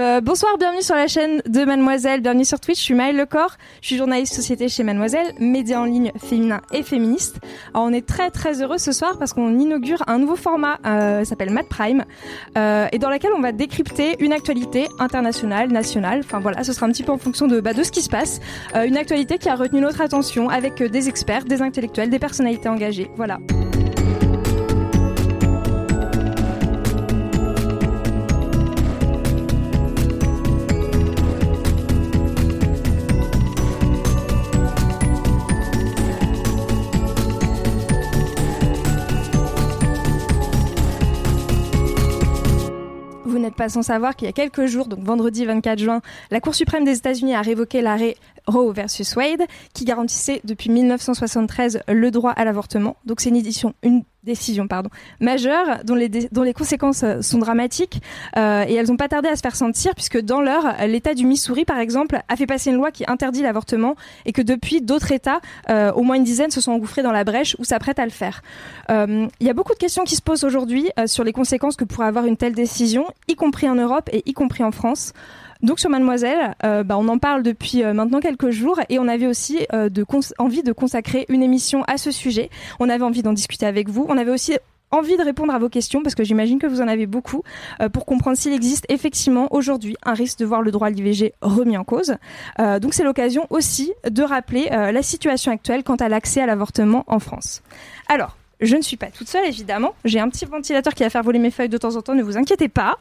Euh, bonsoir, bienvenue sur la chaîne de Mademoiselle, bienvenue sur Twitch, je suis Maëlle Lecor, je suis journaliste société chez Mademoiselle, média en ligne féminin et féministe. Alors on est très très heureux ce soir parce qu'on inaugure un nouveau format, euh, s'appelle Mad Prime, euh, et dans lequel on va décrypter une actualité internationale, nationale, enfin voilà, ce sera un petit peu en fonction de, bah, de ce qui se passe, euh, une actualité qui a retenu notre attention avec euh, des experts, des intellectuels, des personnalités engagées, voilà. Pas sans savoir qu'il y a quelques jours, donc vendredi 24 juin, la Cour suprême des États-Unis a révoqué l'arrêt Roe versus Wade, qui garantissait depuis 1973 le droit à l'avortement. Donc c'est une édition, une décision pardon majeure dont les conséquences euh, sont dramatiques euh, et elles n'ont pas tardé à se faire sentir puisque dans l'heure l'État du Missouri par exemple a fait passer une loi qui interdit l'avortement et que depuis d'autres États euh, au moins une dizaine se sont engouffrés dans la brèche ou s'apprêtent à le faire. Il y a beaucoup de questions qui se posent aujourd'hui sur les conséquences que pourrait avoir une telle décision, y compris en Europe et y compris en France. Donc sur Mademoiselle, euh, bah, on en parle depuis euh, maintenant quelques jours et on avait aussi euh, envie de consacrer une émission à ce sujet. On avait envie d'en discuter avec vous. On avait aussi envie de répondre à vos questions parce que j'imagine que vous en avez beaucoup pour comprendre s'il existe effectivement aujourd'hui un risque de voir le droit à l'IVG remis en cause. Donc c'est l'occasion aussi de rappeler la situation actuelle quant à l'accès à l'avortement en France. Alors, je ne suis pas toute seule évidemment. J'ai un petit ventilateur qui va faire voler mes feuilles de temps en temps, ne vous inquiétez pas.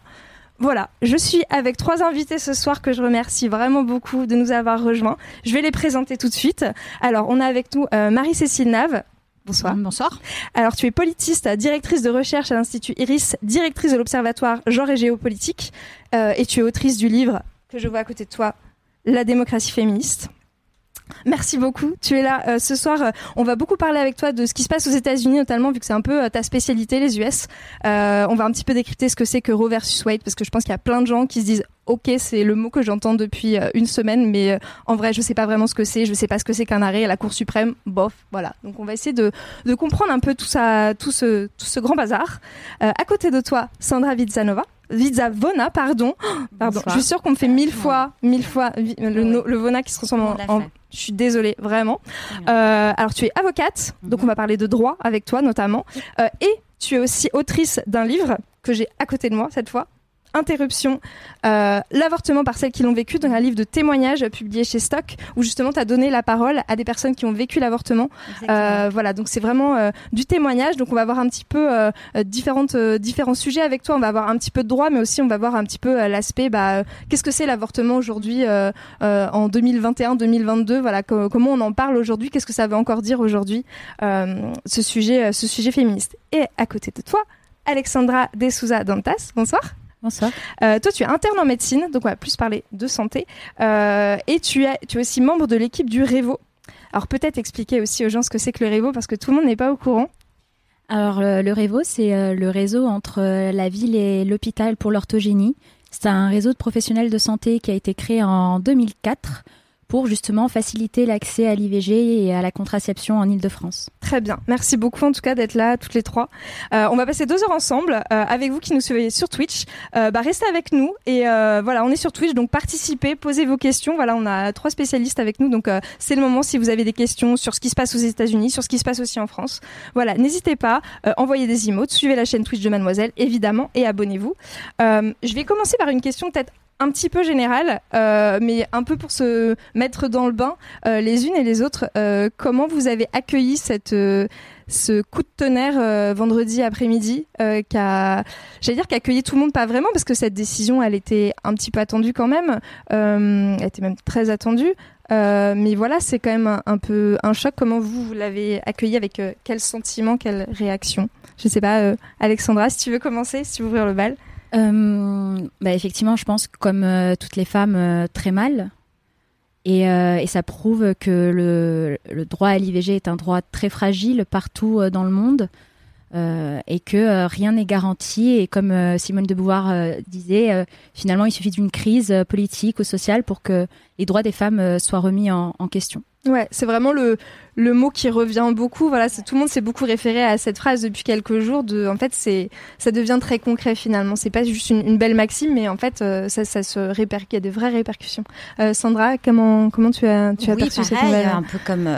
Voilà, je suis avec trois invités ce soir que je remercie vraiment beaucoup de nous avoir rejoints. Je vais les présenter tout de suite. Alors, on a avec nous euh, Marie-Cécile Nave. Bonsoir. Bonsoir. Alors, tu es politiste, directrice de recherche à l'Institut IRIS, directrice de l'Observatoire Genre et Géopolitique, euh, et tu es autrice du livre que je vois à côté de toi, La démocratie féministe. Merci beaucoup. Tu es là euh, ce soir. euh, on va beaucoup parler avec toi de ce qui se passe aux États-Unis, notamment vu que c'est un peu euh, ta spécialité, les US. On va un petit peu décrypter ce que c'est que Roe versus Wade, parce que je pense qu'il y a plein de gens qui se disent Ok, c'est le mot que j'entends depuis une semaine, mais en vrai, je sais pas vraiment ce que c'est. Je sais pas ce que c'est qu'un arrêt à la Cour suprême. Bof, voilà. Donc, on va essayer de, de comprendre un peu tout ça, tout ce, tout ce grand bazar. À côté de toi, Sandra Vizanova. Vizavona, pardon. Pardon. Bonsoir. Je suis sûre qu'on me fait mille fois, mille fois le, Vona qui se transforme en, en-. Je suis désolée, vraiment. Euh, alors, tu es avocate, donc Mhm. on va parler de droit avec toi notamment. Euh, et tu es aussi autrice d'un livre que j'ai à côté de moi cette fois. Interruption, euh, l'avortement par celles qui l'ont vécu, donc un livre de témoignages publié chez Stock, où justement tu as donné la parole à des personnes qui ont vécu l'avortement. Euh, voilà, donc c'est vraiment euh, du témoignage. Donc on va voir un petit peu différentes, différents sujets avec toi. On va voir un petit peu de droit, mais aussi on va voir un petit peu l'aspect, bah, qu'est-ce que c'est l'avortement aujourd'hui en 2021-2022 Voilà, co- comment on en parle aujourd'hui? Qu'est-ce que ça veut encore dire aujourd'hui ce sujet, ce sujet féministe? Et à côté de toi, Alexandra De Souza Dantas. Bonsoir. Bonsoir. Euh, toi, tu es interne en médecine, donc on va plus parler de santé. Euh, et tu es, tu es aussi membre de l'équipe du Révo. Alors peut-être expliquer aussi aux gens ce que c'est que le Révo, parce que tout le monde n'est pas au courant. Alors, euh, le Révo, c'est euh, le réseau entre euh, la ville et l'hôpital pour l'orthogénie. C'est un réseau de professionnels de santé qui a été créé en 2004 pour justement faciliter l'accès à l'IVG et à la contraception en Ile-de-France. Très bien. Merci beaucoup en tout cas d'être là toutes les trois. Euh, on va passer deux heures ensemble euh, avec vous qui nous suivez sur Twitch. Euh, bah, restez avec nous et voilà, on est sur Twitch donc participez, posez vos questions. Voilà, on a trois spécialistes avec nous donc c'est le moment si vous avez des questions sur ce qui se passe aux États-Unis, sur ce qui se passe aussi en France. Voilà, n'hésitez pas, envoyez des emotes, suivez la chaîne Twitch de Mademoiselle évidemment et abonnez-vous. Je vais commencer par une question peut-être un petit peu générale, euh, mais un peu pour se mettre dans le bain euh, les unes et les autres. Euh, comment vous avez accueilli cette euh, ce coup de tonnerre vendredi après-midi qui j'allais dire, qui accueilli tout le monde, pas vraiment, parce que cette décision, elle était un petit peu attendue quand même. Elle était même très attendue. Mais voilà, c'est quand même un, peu un choc. Comment vous, vous l'avez accueilli avec quel sentiment, quelle réaction? Je sais pas, Alexandra, si tu veux commencer, si tu veux ouvrir le bal. Bah Effectivement, je pense comme toutes les femmes, très mal. Et, et, ça prouve que le, le droit à l'IVG est un droit très fragile partout dans le monde. Euh, et que euh, rien n'est garanti. Et comme euh, Simone de Beauvoir disait, finalement, il suffit d'une crise politique ou sociale pour que les droits des femmes soient remis en, en question. Ouais, c'est vraiment le, le mot qui revient beaucoup. Voilà, tout le monde s'est beaucoup référé à cette phrase depuis quelques jours. De, en fait, c'est ça devient très concret finalement. C'est pas juste une, belle maxime, mais en fait, ça, ça se répercute. Il y a des vraies répercussions. Enfin, comment comment tu as tu as perçu cette nouvelle? Un peu comme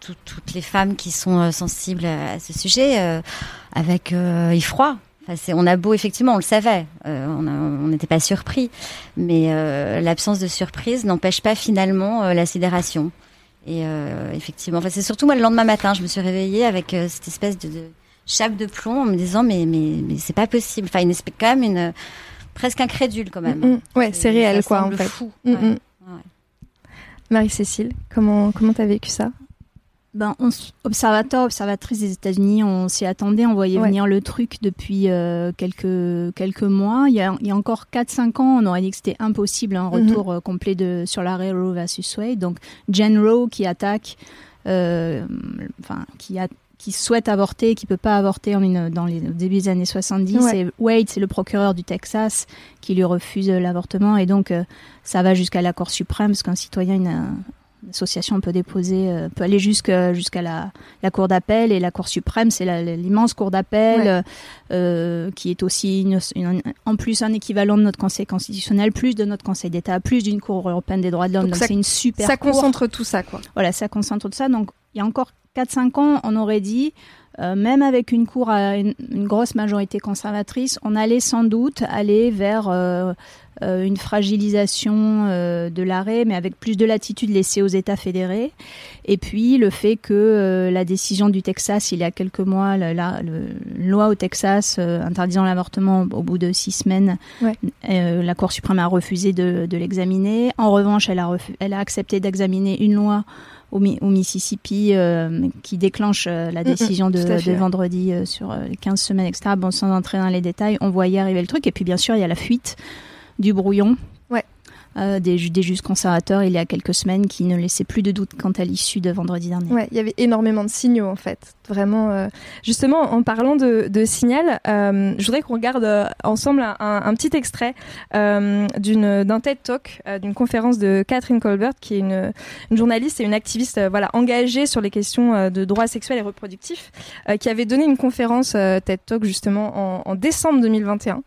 toutes les femmes qui sont sensibles à ce sujet avec euh, effroi. Enfin, on a beau, effectivement, on le savait, euh, on n'était pas surpris, mais euh, l'absence de surprise n'empêche pas finalement la sidération. Et effectivement, enfin, c'est surtout moi le lendemain matin, je me suis réveillée avec cette espèce de, chape de plomb en me disant mais mais mais c'est pas possible. Enfin, une quand même une presque incrédule quand même. Mm. Ouais, c'est réel quoi en fait. Fou. Mm, Marie-Cécile, comment comment t'as vécu ça? Ben, on, observateur, observatrice des États-Unis, on s'y attendait, on voyait venir le truc depuis euh, quelques, quelques mois. Il y a, il y a encore 4-5 ans, on aurait dit que c'était impossible un mhm. retour euh, complet de, sur l'arrêt Roe versus Wade. Donc, Jen Roe qui attaque, euh, enfin, qui, a, qui souhaite avorter, qui peut pas avorter en dans les débuts des années 70. Et Wade, c'est le procureur du Texas qui lui refuse l'avortement. Et donc, ça va jusqu'à la Cour suprême, parce qu'un citoyen, il a, L'association peut déposer, euh, peut aller jusqu'à jusqu'à la, la, cour d'appel et la cour suprême, c'est l'immense cour d'appel euh, qui est aussi en plus un équivalent de notre Conseil constitutionnel, plus de notre Conseil d'État, plus d'une Cour européenne des droits de l'homme. Donc c'est une super. Ça concentre tout ça, quoi. Voilà, ça concentre tout ça. Donc il y a encore 4-5 ans, on aurait dit. Euh, même avec une cour à une, grosse majorité conservatrice, on allait sans doute aller vers euh, euh, une fragilisation euh, de l'arrêt, mais avec plus de latitude laissée aux États fédérés. Et puis le fait que euh, la décision du Texas, il y a quelques mois, la, la, loi au Texas interdisant l'avortement au bout de six semaines, la Cour suprême a refusé de, de l'examiner. En revanche, elle a, elle a accepté d'examiner une loi au, au Mississippi qui déclenche la décision de, de, vendredi sur les 15 semaines, etc. Bon, sans entrer dans les détails, on voyait arriver le truc. Et puis bien sûr, il y a la fuite du brouillon. Euh, des, des juges conservateurs il y a quelques semaines qui ne laissaient plus de doute quant à l'issue de vendredi dernier. Ouais, il y avait énormément de signaux en fait. Vraiment, euh, justement, en parlant de, de signal, euh, je voudrais qu'on regarde ensemble un, un, petit extrait d'une d'un TED Talk, d'une conférence de Catherine Colbert, qui est une, une journaliste et une activiste voilà engagée sur les questions de droits sexuels et reproductifs, qui avait donné une conférence TED Talk justement en, en décembre 2021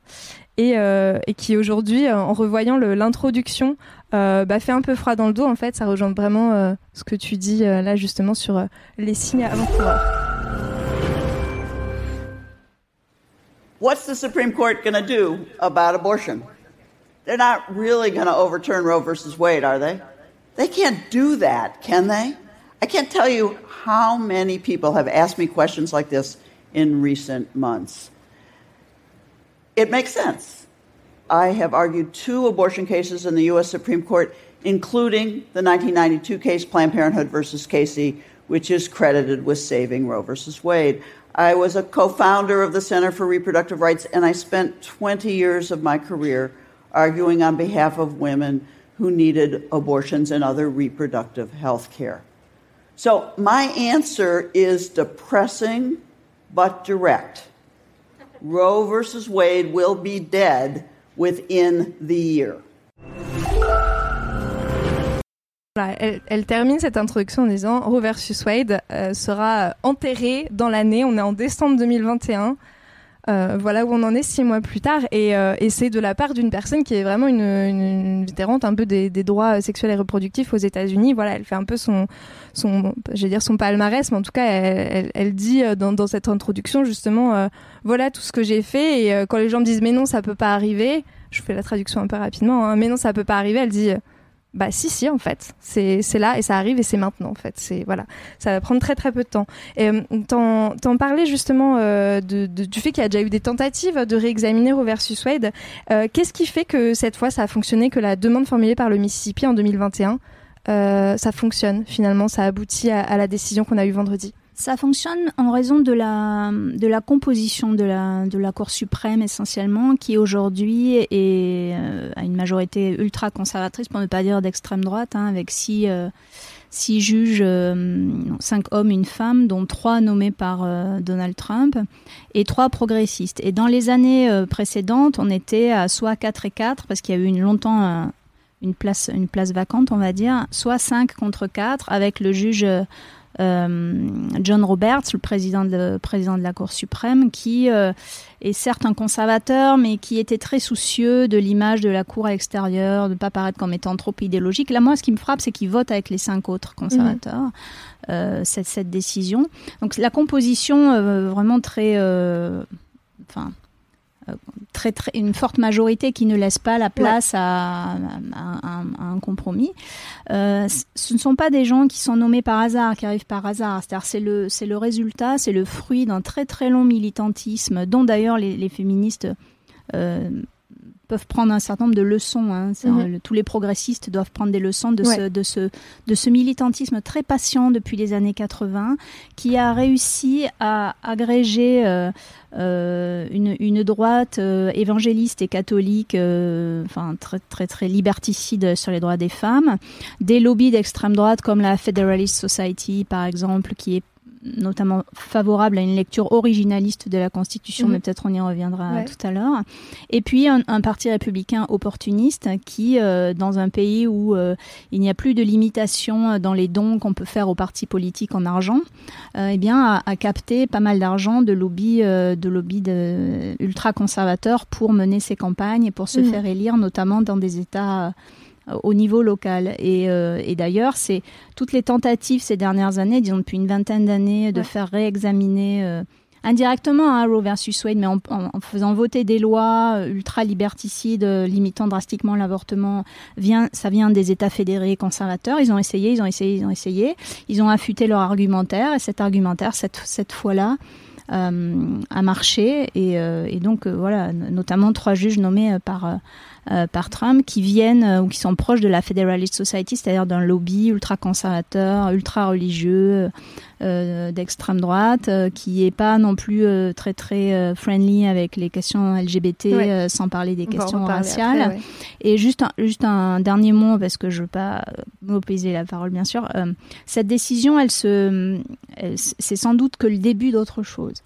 et, euh, et qui aujourd'hui, euh, en revoyant l'introduction, euh, bah, fait un peu froid dans le dos. En fait, ça rejoint vraiment ce que tu dis là justement sur les signes avant-coureurs. What's the Supreme Court going to do about abortion? They're not really going to overturn Roe versus Wade, are they? They can't do that, can they? I can't tell you how many people have asked me questions like this in recent months. It makes sense. I have argued two abortion cases in the U.S. Supreme Court, including the 1992 case Planned Parenthood versus Casey, which is credited with saving Roe versus Wade. I was a co founder of the Center for Reproductive Rights, and I spent 20 years of my career arguing on behalf of women who needed abortions and other reproductive health care. So, my answer is depressing but direct. Roe versus Wade will be dead within the year. elle, elle, termine cette introduction en disant Roe versus Wade euh, sera enterré dans l'année. On est en décembre 2021. Euh, voilà où on en est six mois plus tard. Et, euh, et c'est de la part d'une personne qui est vraiment une, une, une vétérante un peu des, des, droits sexuels et reproductifs aux États-Unis. Voilà, elle fait un peu son, son, je dire son palmarès, mais en tout cas, elle, elle, dit euh, dans, dans, cette introduction justement, euh, voilà tout ce que j'ai fait. Et euh, quand les gens me disent mais non, ça peut pas arriver, je fais la traduction un peu rapidement. Hein, mais non, ça peut pas arriver. Elle dit bah si si en fait. C'est là et ça arrive et c'est maintenant en fait. C'est voilà. Ça va prendre très très peu de temps. Et euh, t'en parlais justement euh, de, du fait qu'il y a déjà eu des tentatives de réexaminer Roe versus Wade. Euh, qu'est-ce qui fait que cette fois ça a fonctionné que la demande formulée par le Mississippi en 2021 euh, ça fonctionne finalement ça aboutit à la décision qu'on a eue vendredi? Ça fonctionne en raison de la, de la composition de la, de la Cour suprême essentiellement, qui aujourd'hui est euh, à une majorité ultra conservatrice, pour ne pas dire d'extrême droite, hein, avec six, euh, six juges, euh, cinq hommes, une femme, dont trois nommés par Donald Trump, et trois progressistes. Et dans les années précédentes, on était à soit 4 et 4, parce qu'il y a eu une, longtemps une, place, une place vacante, on va dire, soit 5 contre 4, avec le juge euh, John Roberts, le président de, président de la Cour suprême, qui euh, est certes un conservateur, mais qui était très soucieux de l'image de la Cour à l'extérieur, de ne pas paraître comme étant trop idéologique. Là, moi, ce qui me frappe, c'est qu'il vote avec les cinq autres conservateurs mhm. euh, cette, cette, décision. Donc la composition vraiment très... Enfin, très, très, une forte majorité qui ne laisse pas la place à, un compromis. Euh, ce ne sont pas des gens qui sont nommés par hasard, qui arrivent par hasard. C'est-à-dire c'est le, c'est le résultat, c'est le fruit d'un très très long militantisme, dont d'ailleurs les, les féministes euh, peuvent prendre un certain nombre de leçons. Hein. Mhm. tous les progressistes doivent prendre des leçons de, ce, de, ce, de ce militantisme très patient depuis les années 80, qui a réussi à agréger euh, euh, une, une, droite euh, évangéliste et catholique, enfin très très très liberticide sur les droits des femmes, des lobbies d'extrême droite comme la Federalist Society par exemple, qui est notamment favorable à une lecture originaliste de la Constitution, mhm. mais peut-être on y reviendra tout à l'heure. Et puis un, parti républicain opportuniste qui, euh, dans un pays où euh, il n'y a plus de limitation dans les dons qu'on peut faire aux partis politiques en argent, euh, eh bien, a, capté pas mal d'argent de lobbies de lobby ultra conservateurs pour mener ses campagnes et pour se mhm. faire élire, notamment dans des États au niveau local. Et, euh, et d'ailleurs, c'est toutes les tentatives ces dernières années, disons depuis une vingtaine d'années, de faire réexaminer euh, indirectement hein, Roe versus Wade, mais en, en, faisant voter des lois euh, ultra liberticides limitant drastiquement l'avortement, vient, ça vient des États fédérés conservateurs. Ils ont essayé, ils ont essayé, ils ont essayé. Ils ont affûté leur argumentaire et cet argumentaire, cette, cette fois-là, euh, a marché. Et, et donc, voilà, notamment trois juges nommés par euh, par Trump qui viennent euh, ou qui sont proches de la Federalist Society, c'est-à-dire d'un lobby ultra conservateur, ultra religieux, euh, d'extrême droite, qui est pas non plus très très friendly avec les questions LGBT, sans parler des questions raciales. Et juste un, juste un dernier mot parce que je veux pas m'opposer la parole bien sûr. cette décision, elle se, c'est sans doute que le début d'autre chose,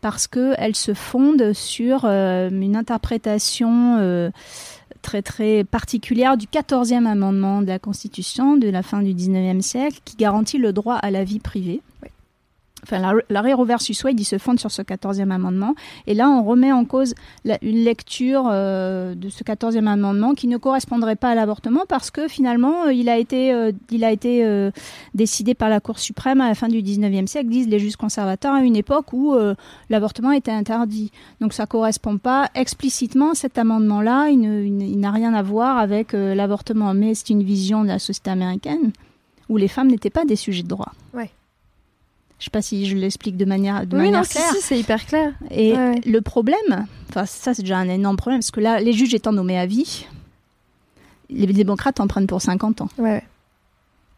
parce que elle se fonde sur une interprétation très très particulière du 14e amendement de la Constitution de la fin du 19e siècle qui garantit le droit à la vie privée enfin, l'arrêt Roe versus Wade, il se fonde sur ce 14e amendement. Et là, on remet en cause une lecture euh, de ce 14e amendement qui ne correspondrait pas à l'avortement parce que finalement, euh, il a été, euh, il a été décidé par la Cour suprême à la fin du 19e siècle, disent les juges conservateurs, à une époque où l'avortement était interdit. Donc ça correspond pas explicitement, cet amendement-là, il n'a rien à voir avec l'avortement. Mais c'est une vision de la société américaine où les femmes n'étaient pas des sujets de droit. Ouais. Je sais pas si je l'explique de manière, de oui, manière non, claire. Si, c'est hyper clair. Et le problème, enfin ça c'est déjà un énorme problème, parce que là, les juges étant nommés à vie, les démocrates en prennent pour 50 ans. Ouais.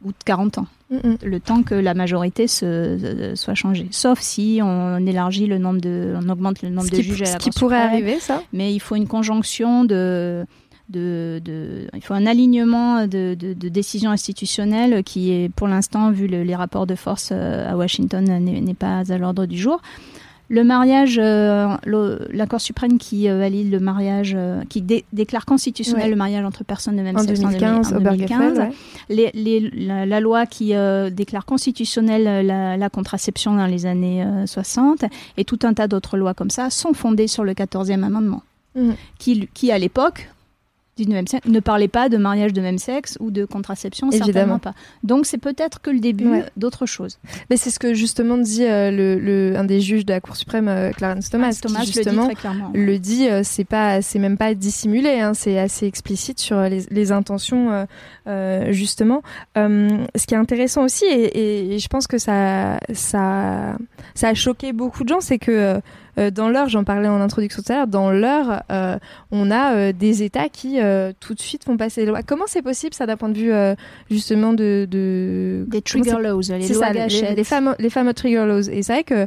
Ou 40 ans. Le temps que la majorité se, soit changée. Sauf si on élargit le nombre de, on augmente le nombre de juges à la Ce qui pourrait arriver, ça. Mais il faut une conjonction de, de, de, il faut un alignement de, de, de, décisions institutionnelles qui est pour l'instant, vu les rapports de force euh, à Washington, n'est pas à l'ordre du jour. Le mariage, euh, la Cour suprême qui euh, valide le mariage, qui déclare constitutionnel le mariage entre personnes de même sexe en 2015, les, les, la, loi qui déclare constitutionnelle la, la, contraception dans les années 60 et tout un tas d'autres lois comme ça sont fondées sur le 14e amendement. Mmh. Qui, qui, à l'époque, ne parlait pas de mariage de même sexe ou de contraception, Évidemment. certainement pas. Donc c'est peut-être que le début d'autre chose. Mais c'est ce que justement dit euh, le, un des juges de la Cour suprême, euh, Clarence Thomas, Thomas qui justement le dit, euh, c'est pas, c'est même pas dissimulé, hein, c'est assez explicite sur les, les intentions justement. ce qui est intéressant aussi, et, et, je pense que ça, ça, ça a choqué beaucoup de gens, c'est que dans l'heure, j'en parlais en introduction tout à l'heure, dans l'heure, on a des États qui tout de suite font passer les lois. Comment c'est possible ça d'un point de vue justement de, de... des trigger laws, les lois les, les, fameux, les fameux trigger laws. Et c'est vrai que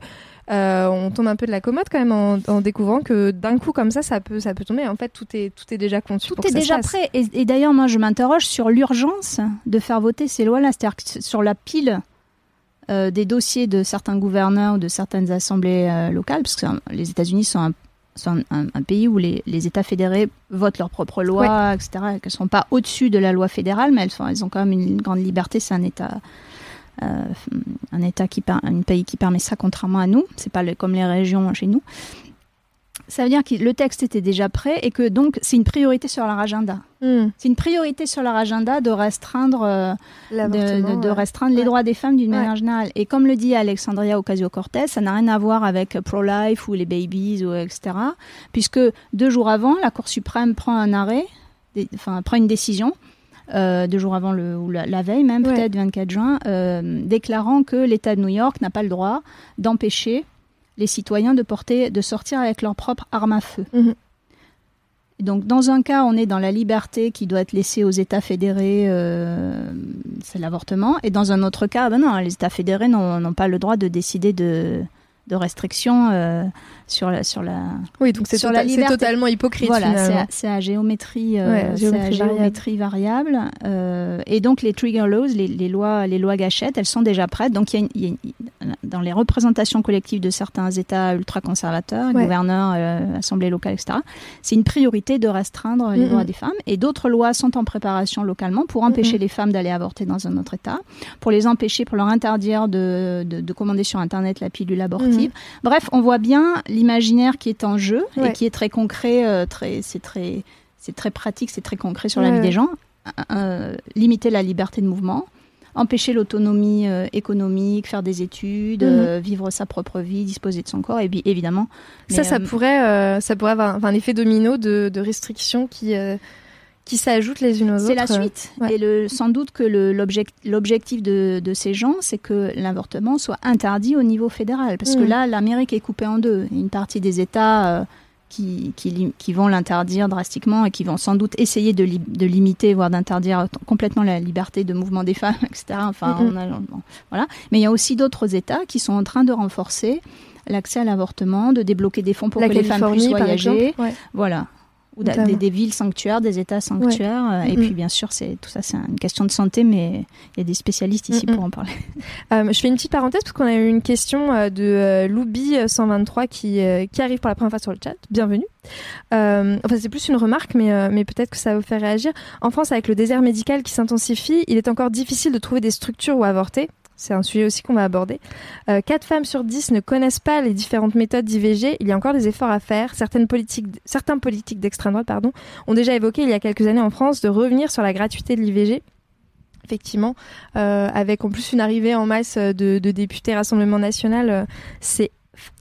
euh, on tombe un peu de la commode quand même en, découvrant que d'un coup comme ça, ça peut, ça peut tomber. En fait, tout est, tout est déjà conçu. Tout est déjà prêt. Et, d'ailleurs, moi, je m'interroge sur l'urgence de faire voter ces lois-là, c'est-à-dire sur la pile euh, des dossiers de certains gouverneurs ou de certaines assemblées euh, locales, parce que les États-Unis sont un, pays où les, États fédérés votent leurs propres lois, etc. Qu'elles ne sont pas au-dessus de la loi fédérale, mais elles, sont, elles ont quand même une grande liberté. C'est un État euh, un État qui, un pays qui permet ça, contrairement à nous. C'est pas comme les régions chez nous. Ça veut dire que le texte était déjà prêt et que donc c'est une priorité sur leur agenda. Hmm. C'est une priorité sur leur agenda de restreindre, euh, de, restreindre les droits des femmes d'une manière générale. Et comme le dit Alexandria Ocasio-Cortez, ça n'a rien à voir avec pro-life ou les babies ou etc. Puisque deux jours avant, la Cour suprême prend un arrêt, enfin prend une décision euh, deux jours avant le, ou la, veille même, peut-être 24 juin, euh, déclarant que l'État de New York n'a pas le droit d'empêcher les citoyens de porter, de sortir avec leur propre arme à feu. Mhm. Donc, dans un cas, on est dans la liberté qui doit être laissée aux États fédérés, euh, c'est l'avortement. Et dans un autre cas, ben non, les États fédérés n'ont pas le droit de décider de, de restrictions euh, sur la sur la oui donc c'est tota totalement hypocrite voilà c'est à, géométrie euh, géométrie, variable, euh, et donc les trigger laws les, les, lois les lois gâchettes elles sont déjà prêtes. Donc il y, a, dans les représentations collectives de certains États ultra conservateurs gouverneurs assemblées locales etc c'est une priorité de restreindre les droits des femmes et d'autres lois sont en préparation localement pour empêcher les femmes d'aller avorter dans un autre État pour les empêcher pour leur interdire de, de, de commander sur internet la pilule abortive. Bref, on voit bien l'imaginaire qui est en jeu et qui est très concret, euh, très, c'est très, c'est très pratique, c'est très concret sur la vie des gens. Euh, limiter la liberté de mouvement, empêcher l'autonomie euh, économique, faire des études, mhm. vivre sa propre vie, disposer de son corps, et évidemment. Ça, ça pourrait, ça pourrait avoir un, effet domino de, de restrictions qui qui s'ajoutent les unes aux autres. C'est la suite. Et le, sans doute que l'objectif de, de, ces gens, c'est que l'avortement soit interdit au niveau fédéral. Parce que mm. là, l'Amérique est coupée en deux. Une partie des États euh, qui, qui, qui, vont l'interdire drastiquement et qui vont sans doute essayer de, de limiter, voire d'interdire complètement la liberté de mouvement des femmes, etc. Enfin, voilà. Mais il y a aussi d'autres États qui sont en train de renforcer l'accès à l'avortement, de débloquer des fonds pour que les femmes puissent voyager. Voilà ou des, villes sanctuaires, des États sanctuaires. Euh, et puis, bien sûr, c'est tout ça, c'est une question de santé, mais il y a des spécialistes ici pour en parler. Euh, je fais une petite parenthèse parce qu'on a eu une question euh, de Loubi 123 qui, qui arrive pour la première fois sur le chat. Bienvenue. enfin, c'est plus une remarque, mais, mais peut-être que ça va vous faire réagir. En France, avec le désert médical qui s'intensifie, il est encore difficile de trouver des structures où avorter. C'est un sujet aussi qu'on va aborder. Euh, 4 femmes sur 10 ne connaissent pas les différentes méthodes d'IVG. Il y a encore des efforts à faire. Certaines politiques, certains politiques d'extrême droite pardon, ont déjà évoqué il y a quelques années en France de revenir sur la gratuité de l'IVG effectivement, euh, avec en plus une arrivée en masse de, députés Rassemblement National, euh, c'est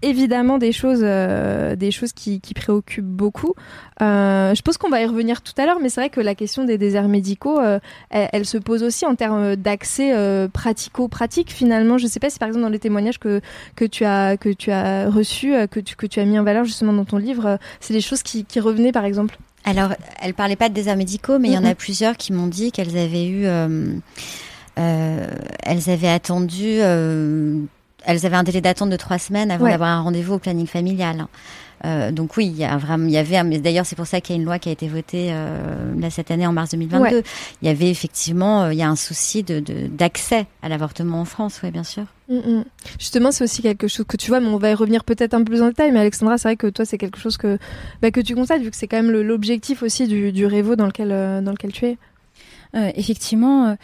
évidemment des choses, euh, des choses qui, qui, préoccupent beaucoup. Euh, je pense qu'on va y revenir tout à l'heure, mais c'est vrai que la question des déserts médicaux, euh, elle, se pose aussi en termes d'accès pratico-pratique. Finalement, je ne sais pas si par exemple dans les témoignages que, que tu as que tu as reçus, que tu que tu as mis en valeur justement dans ton livre, c'est des choses qui, qui revenaient par exemple. Alors, elle parlait pas de déserts médicaux, mais il y en a plusieurs qui m'ont dit qu'elles avaient eu elles avaient attendu elles avaient un délai d'attente de trois semaines avant d'avoir un rendez-vous au planning familial. Euh, donc oui, il y a vraiment, il y avait, mais d'ailleurs c'est pour ça qu'il y a une loi qui a été votée euh, là cette année en mars 2022. Il y avait effectivement, euh, il y a un souci de d'accès à l'avortement en France, oui bien sûr. Mm, mm. Justement, c'est aussi quelque chose que tu vois, mais on va y revenir peut-être un peu plus en détail. Mais Alexandra, c'est vrai que toi, c'est quelque chose que bah, que tu constates vu que c'est quand même l'objectif aussi du, du Révo dans lequel dans lequel tu es. effectivement.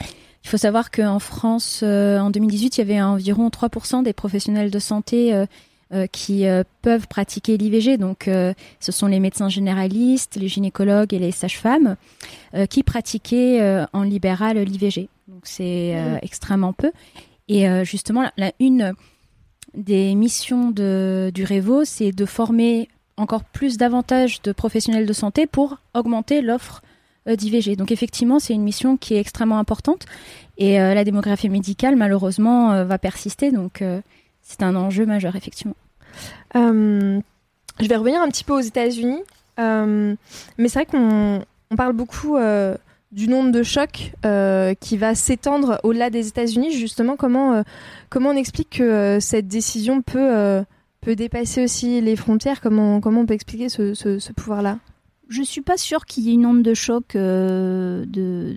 Il faut savoir qu'en France, euh, en 2018, il y avait environ 3% des professionnels de santé euh, euh, qui peuvent pratiquer l'IVG. Donc, ce sont les médecins généralistes, les gynécologues et les sages-femmes qui pratiquaient en libéral l'IVG. Donc, c'est mmh. extrêmement peu. Et justement, la, une des missions de, du Révo, c'est de former encore plus davantage de professionnels de santé pour augmenter l'offre d'IVG. Donc effectivement, c'est une mission qui est extrêmement importante et euh, la démographie médicale, malheureusement, euh, va persister. Donc c'est un enjeu majeur, effectivement. je vais revenir un petit peu aux États-Unis. mais c'est vrai qu'on on parle beaucoup du nombre de chocs qui va s'étendre au-delà des États-Unis. Justement, comment, comment on explique que cette décision peut, peut dépasser aussi les frontières? Comment, comment on peut expliquer ce, ce pouvoir-là? Je suis pas sûre qu'il y ait une onde de choc euh, de,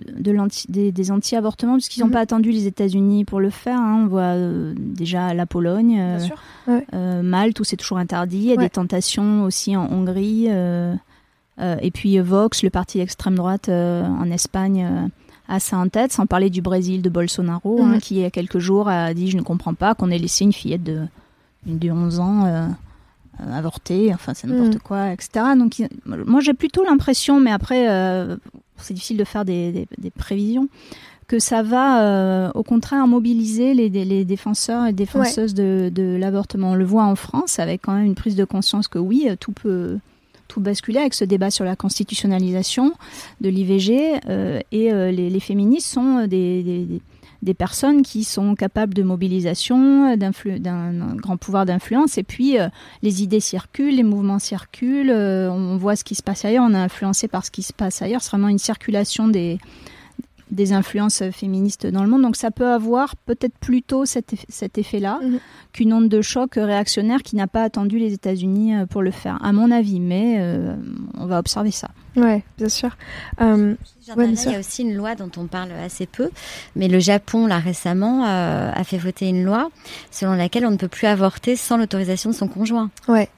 des, anti-avortements, parce qu'ils n'ont mhm. pas attendu les États-Unis pour le faire. Hein. On voit euh, déjà la Pologne, euh, Malte, où c'est toujours interdit. Il y a des tentations aussi en Hongrie. et puis Vox, le parti d'extrême droite en Espagne, a ça en tête, sans parler du Brésil de Bolsonaro, hein, mhm. qui il y a quelques jours a dit Je ne comprends pas qu'on ait laissé une fillette de, de 11 ans euh, avorter, enfin c'est n'importe mm. quoi, etc. Donc moi j'ai plutôt l'impression, mais après euh, c'est difficile de faire des, prévisions, que ça va euh, au contraire mobiliser les, les, défenseurs et défenseuses de, l'avortement. On le voit en France avec quand même une prise de conscience que oui, tout peut tout basculer avec ce débat sur la constitutionnalisation de l'IVG et les, les, féministes sont des des personnes qui sont capables de mobilisation, d'un grand pouvoir d'influence. Et puis, euh, les idées circulent, les mouvements circulent, euh, on voit ce qui se passe ailleurs, on est influencé par ce qui se passe ailleurs. C'est vraiment une circulation des, des influences féministes dans le monde. Donc ça peut avoir peut-être plutôt cet, cet effet-là mhm. qu'une onde de choc réactionnaire qui n'a pas attendu les États-Unis euh, pour le faire, à mon avis. Mais on va observer ça. Oui, bien sûr. Euh, il y a aussi une loi dont on parle assez peu, mais le Japon, là récemment, euh, a fait voter une loi selon laquelle on ne peut plus avorter sans l'autorisation de son conjoint. Ouais.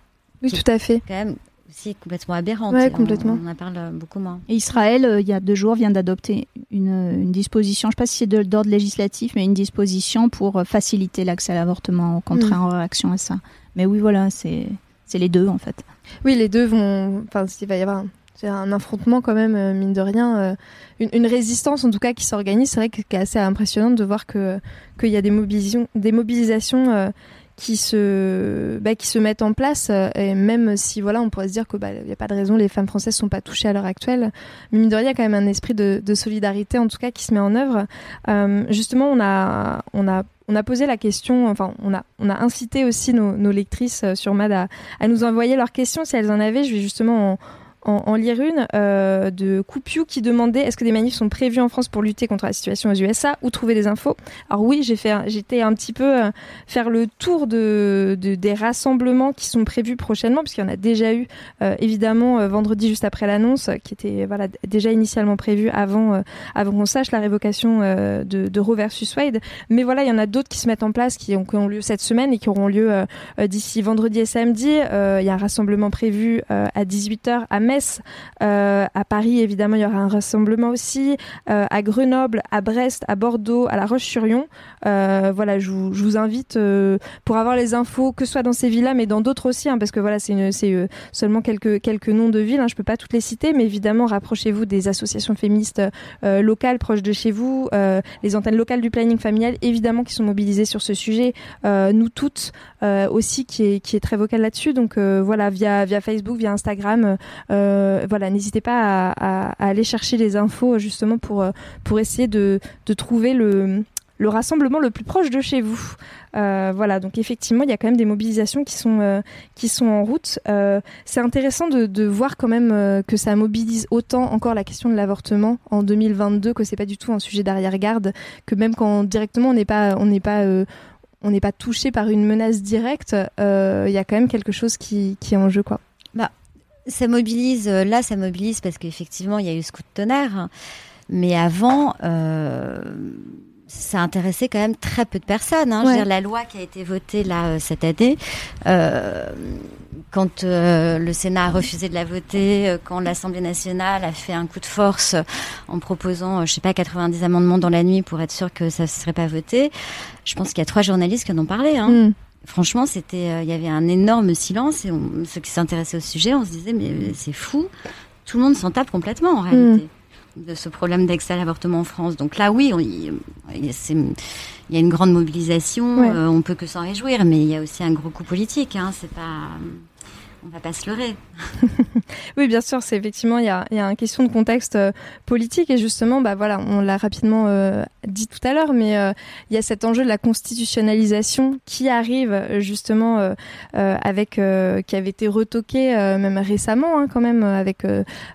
Oui, tout à fait. Quand même aussi complètement aberrante. Ouais, complètement. On, en parle beaucoup moins. Et Israël, euh, il y a deux jours, vient d'adopter une, une, disposition, je ne sais pas si c'est d'ordre législatif, mais une disposition pour faciliter l'accès à l'avortement, au contraire, mm. en réaction à ça. Mais oui, voilà, c'est les deux en fait. Oui, les deux vont. Enfin, il va y avoir c'est un affrontement quand même, euh, mine de rien, euh, une, résistance en tout cas qui s'organise. C'est vrai que c'est assez impressionnant de voir que qu'il y a des mobilisations, des mobilisations euh, qui se bah, qui se mettent en place et même si voilà on pourrait se dire que bah, n'y a pas de raison les femmes françaises sont pas touchées à l'heure actuelle mais il y a quand même un esprit de, solidarité en tout cas qui se met en œuvre justement on a on a on a posé la question, enfin, on a, on a incité aussi nos, lectrices sur MAD à, à, nous envoyer leurs questions si elles en avaient. Je vais justement en, en, lire une euh, de Coupiou qui demandait est-ce que des manifs sont prévus en France pour lutter contre la situation aux USA ou trouver des infos? Alors oui, j'ai fait, j'étais un petit peu euh, faire le tour de, des rassemblements qui sont prévus prochainement, puisqu'il y en a déjà eu euh, évidemment vendredi juste après l'annonce, qui était voilà déjà initialement prévu avant avant qu'on sache la révocation de, de, Roe versus Wade. Mais voilà, il y en a d'autres qui se mettent en place, qui ont, qui ont lieu cette semaine et qui auront lieu d'ici vendredi et samedi. Il y a un rassemblement prévu à 18h à Metz. Euh, à Paris, évidemment, il y aura un rassemblement aussi. Euh, à Grenoble, à Brest, à Bordeaux, à La Roche-sur-Yon. Euh, voilà, je vous, invite pour avoir les infos, que ce soit dans ces villes-là, mais dans d'autres aussi, hein, parce que voilà, c'est seulement quelques, quelques noms de villes. Hein, je peux pas toutes les citer, mais évidemment, rapprochez-vous des associations féministes locales proches de chez vous, les antennes locales du planning familial, évidemment, qui sont mobilisées sur ce sujet. nous toutes aussi, qui est, qui est très vocale là-dessus. Donc voilà, via, via Facebook, via Instagram. Euh, voilà, n'hésitez pas à, aller chercher les infos justement pour, euh, pour essayer de, de trouver le, le rassemblement le plus proche de chez vous. Euh, voilà, donc effectivement, il y a quand même des mobilisations qui sont, qui sont en route. c'est intéressant de, de, voir quand même que ça mobilise autant encore la question de l'avortement en 2022, que c'est pas du tout un sujet d'arrière-garde, que même quand directement on n'est pas, on n'est pas, on n'est pas touché par une menace directe, il y a quand même quelque chose qui, qui est en jeu, quoi. Ça mobilise, euh, là, ça mobilise parce qu'effectivement, il y a eu ce coup de tonnerre. Mais avant, euh, ça intéressait quand même très peu de personnes. Hein. Je veux dire, la loi qui a été votée là euh, cette année, euh, quand euh, le Sénat a refusé de la voter, quand l'Assemblée nationale a fait un coup de force en proposant, je sais pas, 90 amendements dans la nuit pour être sûr que ça ne serait pas voté, je pense qu'il y a trois journalistes qui en ont parlé. Hein. Mm franchement, c'était, euh, il y avait un énorme silence et ceux qui s'intéressaient au sujet, on se disait mais c'est fou, tout le monde s'en tape complètement en réalité mm. de ce problème d'accès à l'avortement en France. Donc là, oui, il y a une grande mobilisation, on euh, on peut que s'en réjouir, mais il y a aussi un gros coup politique. Hein, c'est pas on va pas se leurrer. oui, bien sûr, c'est effectivement il y a, y une question de contexte euh, politique et justement, bah voilà, on l'a rapidement euh, dit tout à l'heure, mais euh, il y a cet enjeu de la constitutionnalisation qui arrive justement avec qui avait été retoqué même récemment, hein, quand même, avec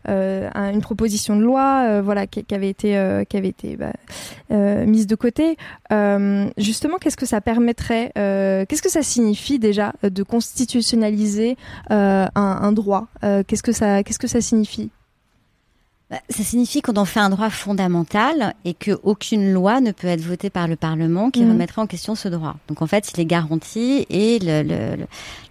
une proposition de loi, voilà, qui, qui, avait été qui avait été bah, mise de côté. justement, qu'est-ce que ça permettrait Qu'est-ce que ça signifie déjà de constitutionnaliser un, un droit Qu'est-ce que ça, qu'est-ce que ça signifie bah, ça signifie qu'on en fait un droit fondamental et qu'aucune loi ne peut être votée par le Parlement qui mhm. remettrait en question ce droit. Donc en fait, il est garanti et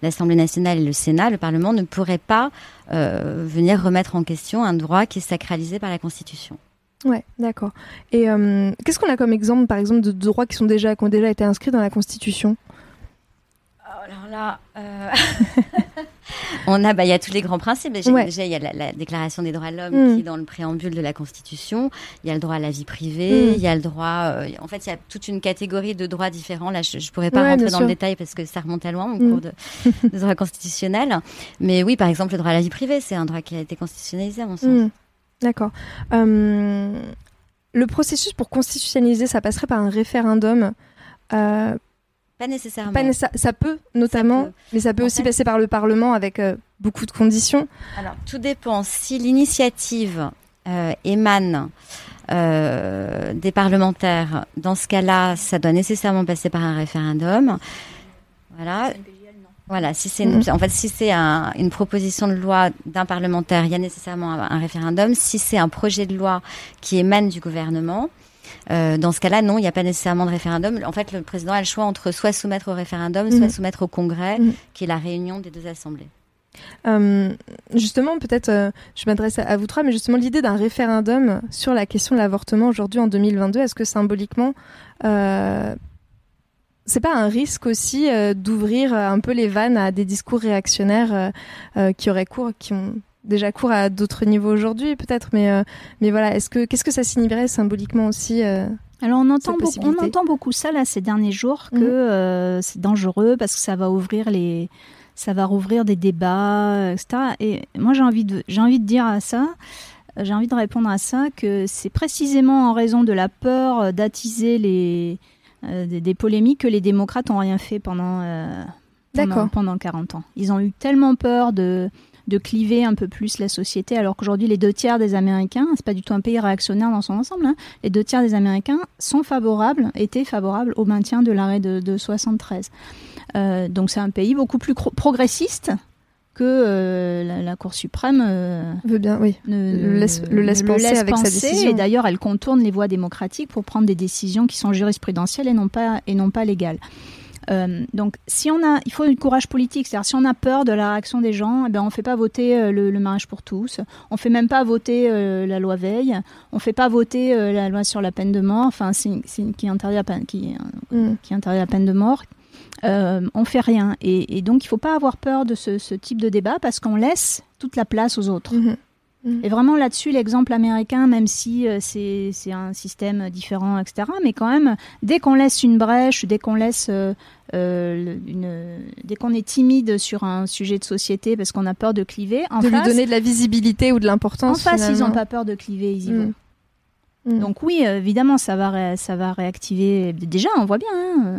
l'Assemblée nationale et le Sénat, le Parlement ne pourraient pas euh, venir remettre en question un droit qui est sacralisé par la Constitution. Ouais, d'accord. Et euh, qu'est-ce qu'on a comme exemple, par exemple, de droits qui sont déjà qui ont déjà été inscrits dans la Constitution? Alors là, euh, on a, bah, il y a tous les grands principes. Déjà, il y a la, Déclaration des droits de l'homme mm. qui est dans le préambule de la Constitution. Il y a le droit à la vie privée. Mm. Il y a le droit. Euh, en fait, il y a toute une catégorie de droits différents. Là, je, ne pourrais pas rentrer dans le détail parce que ça remonte à loin au mm. cours de, de droits constitutionnels. Mais oui, par exemple, le droit à la vie privée, c'est un droit qui a été constitutionnalisé à mon sens. D'accord. Euh, le processus pour constitutionnaliser, ça passerait par un référendum. Euh, pas nécessairement. ça peut notamment, mais ça peut aussi passer par le Parlement avec euh, beaucoup de conditions. Alors, tout dépend. Si l'initiative euh, émane euh, des parlementaires, dans ce cas-là, ça doit nécessairement passer par un référendum. Voilà. Voilà, si c'est mm-hmm. en fait si c'est une proposition de loi d'un parlementaire, il y a nécessairement un référendum. Si c'est un projet de loi qui émane du gouvernement, euh, dans ce cas-là, non, il n'y a pas nécessairement de référendum. En fait, le président a le choix entre soit soumettre au référendum, soit mhm. soumettre au Congrès, mhm. qui est la réunion des deux assemblées. Euh, justement, peut-être, euh, je m'adresse à, vous trois, mais justement, l'idée d'un référendum sur la question de l'avortement aujourd'hui en 2022, est-ce que symboliquement, c'est pas un risque aussi d'ouvrir un peu les vannes à des discours réactionnaires qui auraient cours, qui ont déjà court à d'autres niveaux aujourd'hui peut-être, mais, euh, mais voilà, est-ce que, qu'est-ce que ça signifierait symboliquement aussi euh, alors on entend, beaucoup, on entend beaucoup ça là ces derniers jours que mhm. euh, c'est dangereux parce que ça va ouvrir les ça va rouvrir des débats etc. Et moi j'ai envie de j'ai envie de dire à ça j'ai envie de répondre à ça que c'est précisément en raison de la peur d'attiser les des, des, polémiques que les démocrates ont rien fait pendant pendant, pendant 40 ans. Ils ont eu tellement peur de de cliver un peu plus la société, alors qu'aujourd'hui les deux tiers des Américains, c'est pas du tout un pays réactionnaire dans son ensemble, hein, les deux tiers des Américains sont favorables, étaient favorables au maintien de l'arrêt de, de 73. Euh, donc c'est un pays beaucoup plus progressiste que euh, la, Cour suprême euh, veut bien, oui, le laisse, le laisse penser avec sa décision. Et d'ailleurs, elle contourne les voies démocratiques pour prendre des décisions qui sont jurisprudentielles et non pas et non pas légales. Euh, donc, si on a, il faut du courage politique. C'est-à-dire, si on a peur de la réaction des gens, eh ben, on ne fait pas voter euh, le, mariage pour tous. On ne fait même pas voter euh, la loi Veil. On ne fait pas voter la loi sur la peine de mort, enfin, qui interdit la peine, qui, mm. qui interdit la peine de mort. Euh, on fait rien. Et, donc, il ne faut pas avoir peur de ce, type de débat parce qu'on laisse toute la place aux autres. Mm-hmm. Et vraiment là-dessus, l'exemple américain, même si euh, c'est un système différent, etc., mais quand même, dès qu'on laisse une brèche, dès qu'on laisse euh, euh, une, dès qu'on est timide sur un sujet de société parce qu'on a peur de cliver, en de lui donner de la visibilité ou de l'importance. En face, ils n'ont pas peur de cliver, ils y vont. Mm. Mm. Donc oui, évidemment, ça va, ça va réactiver. Déjà, on voit bien. Hein,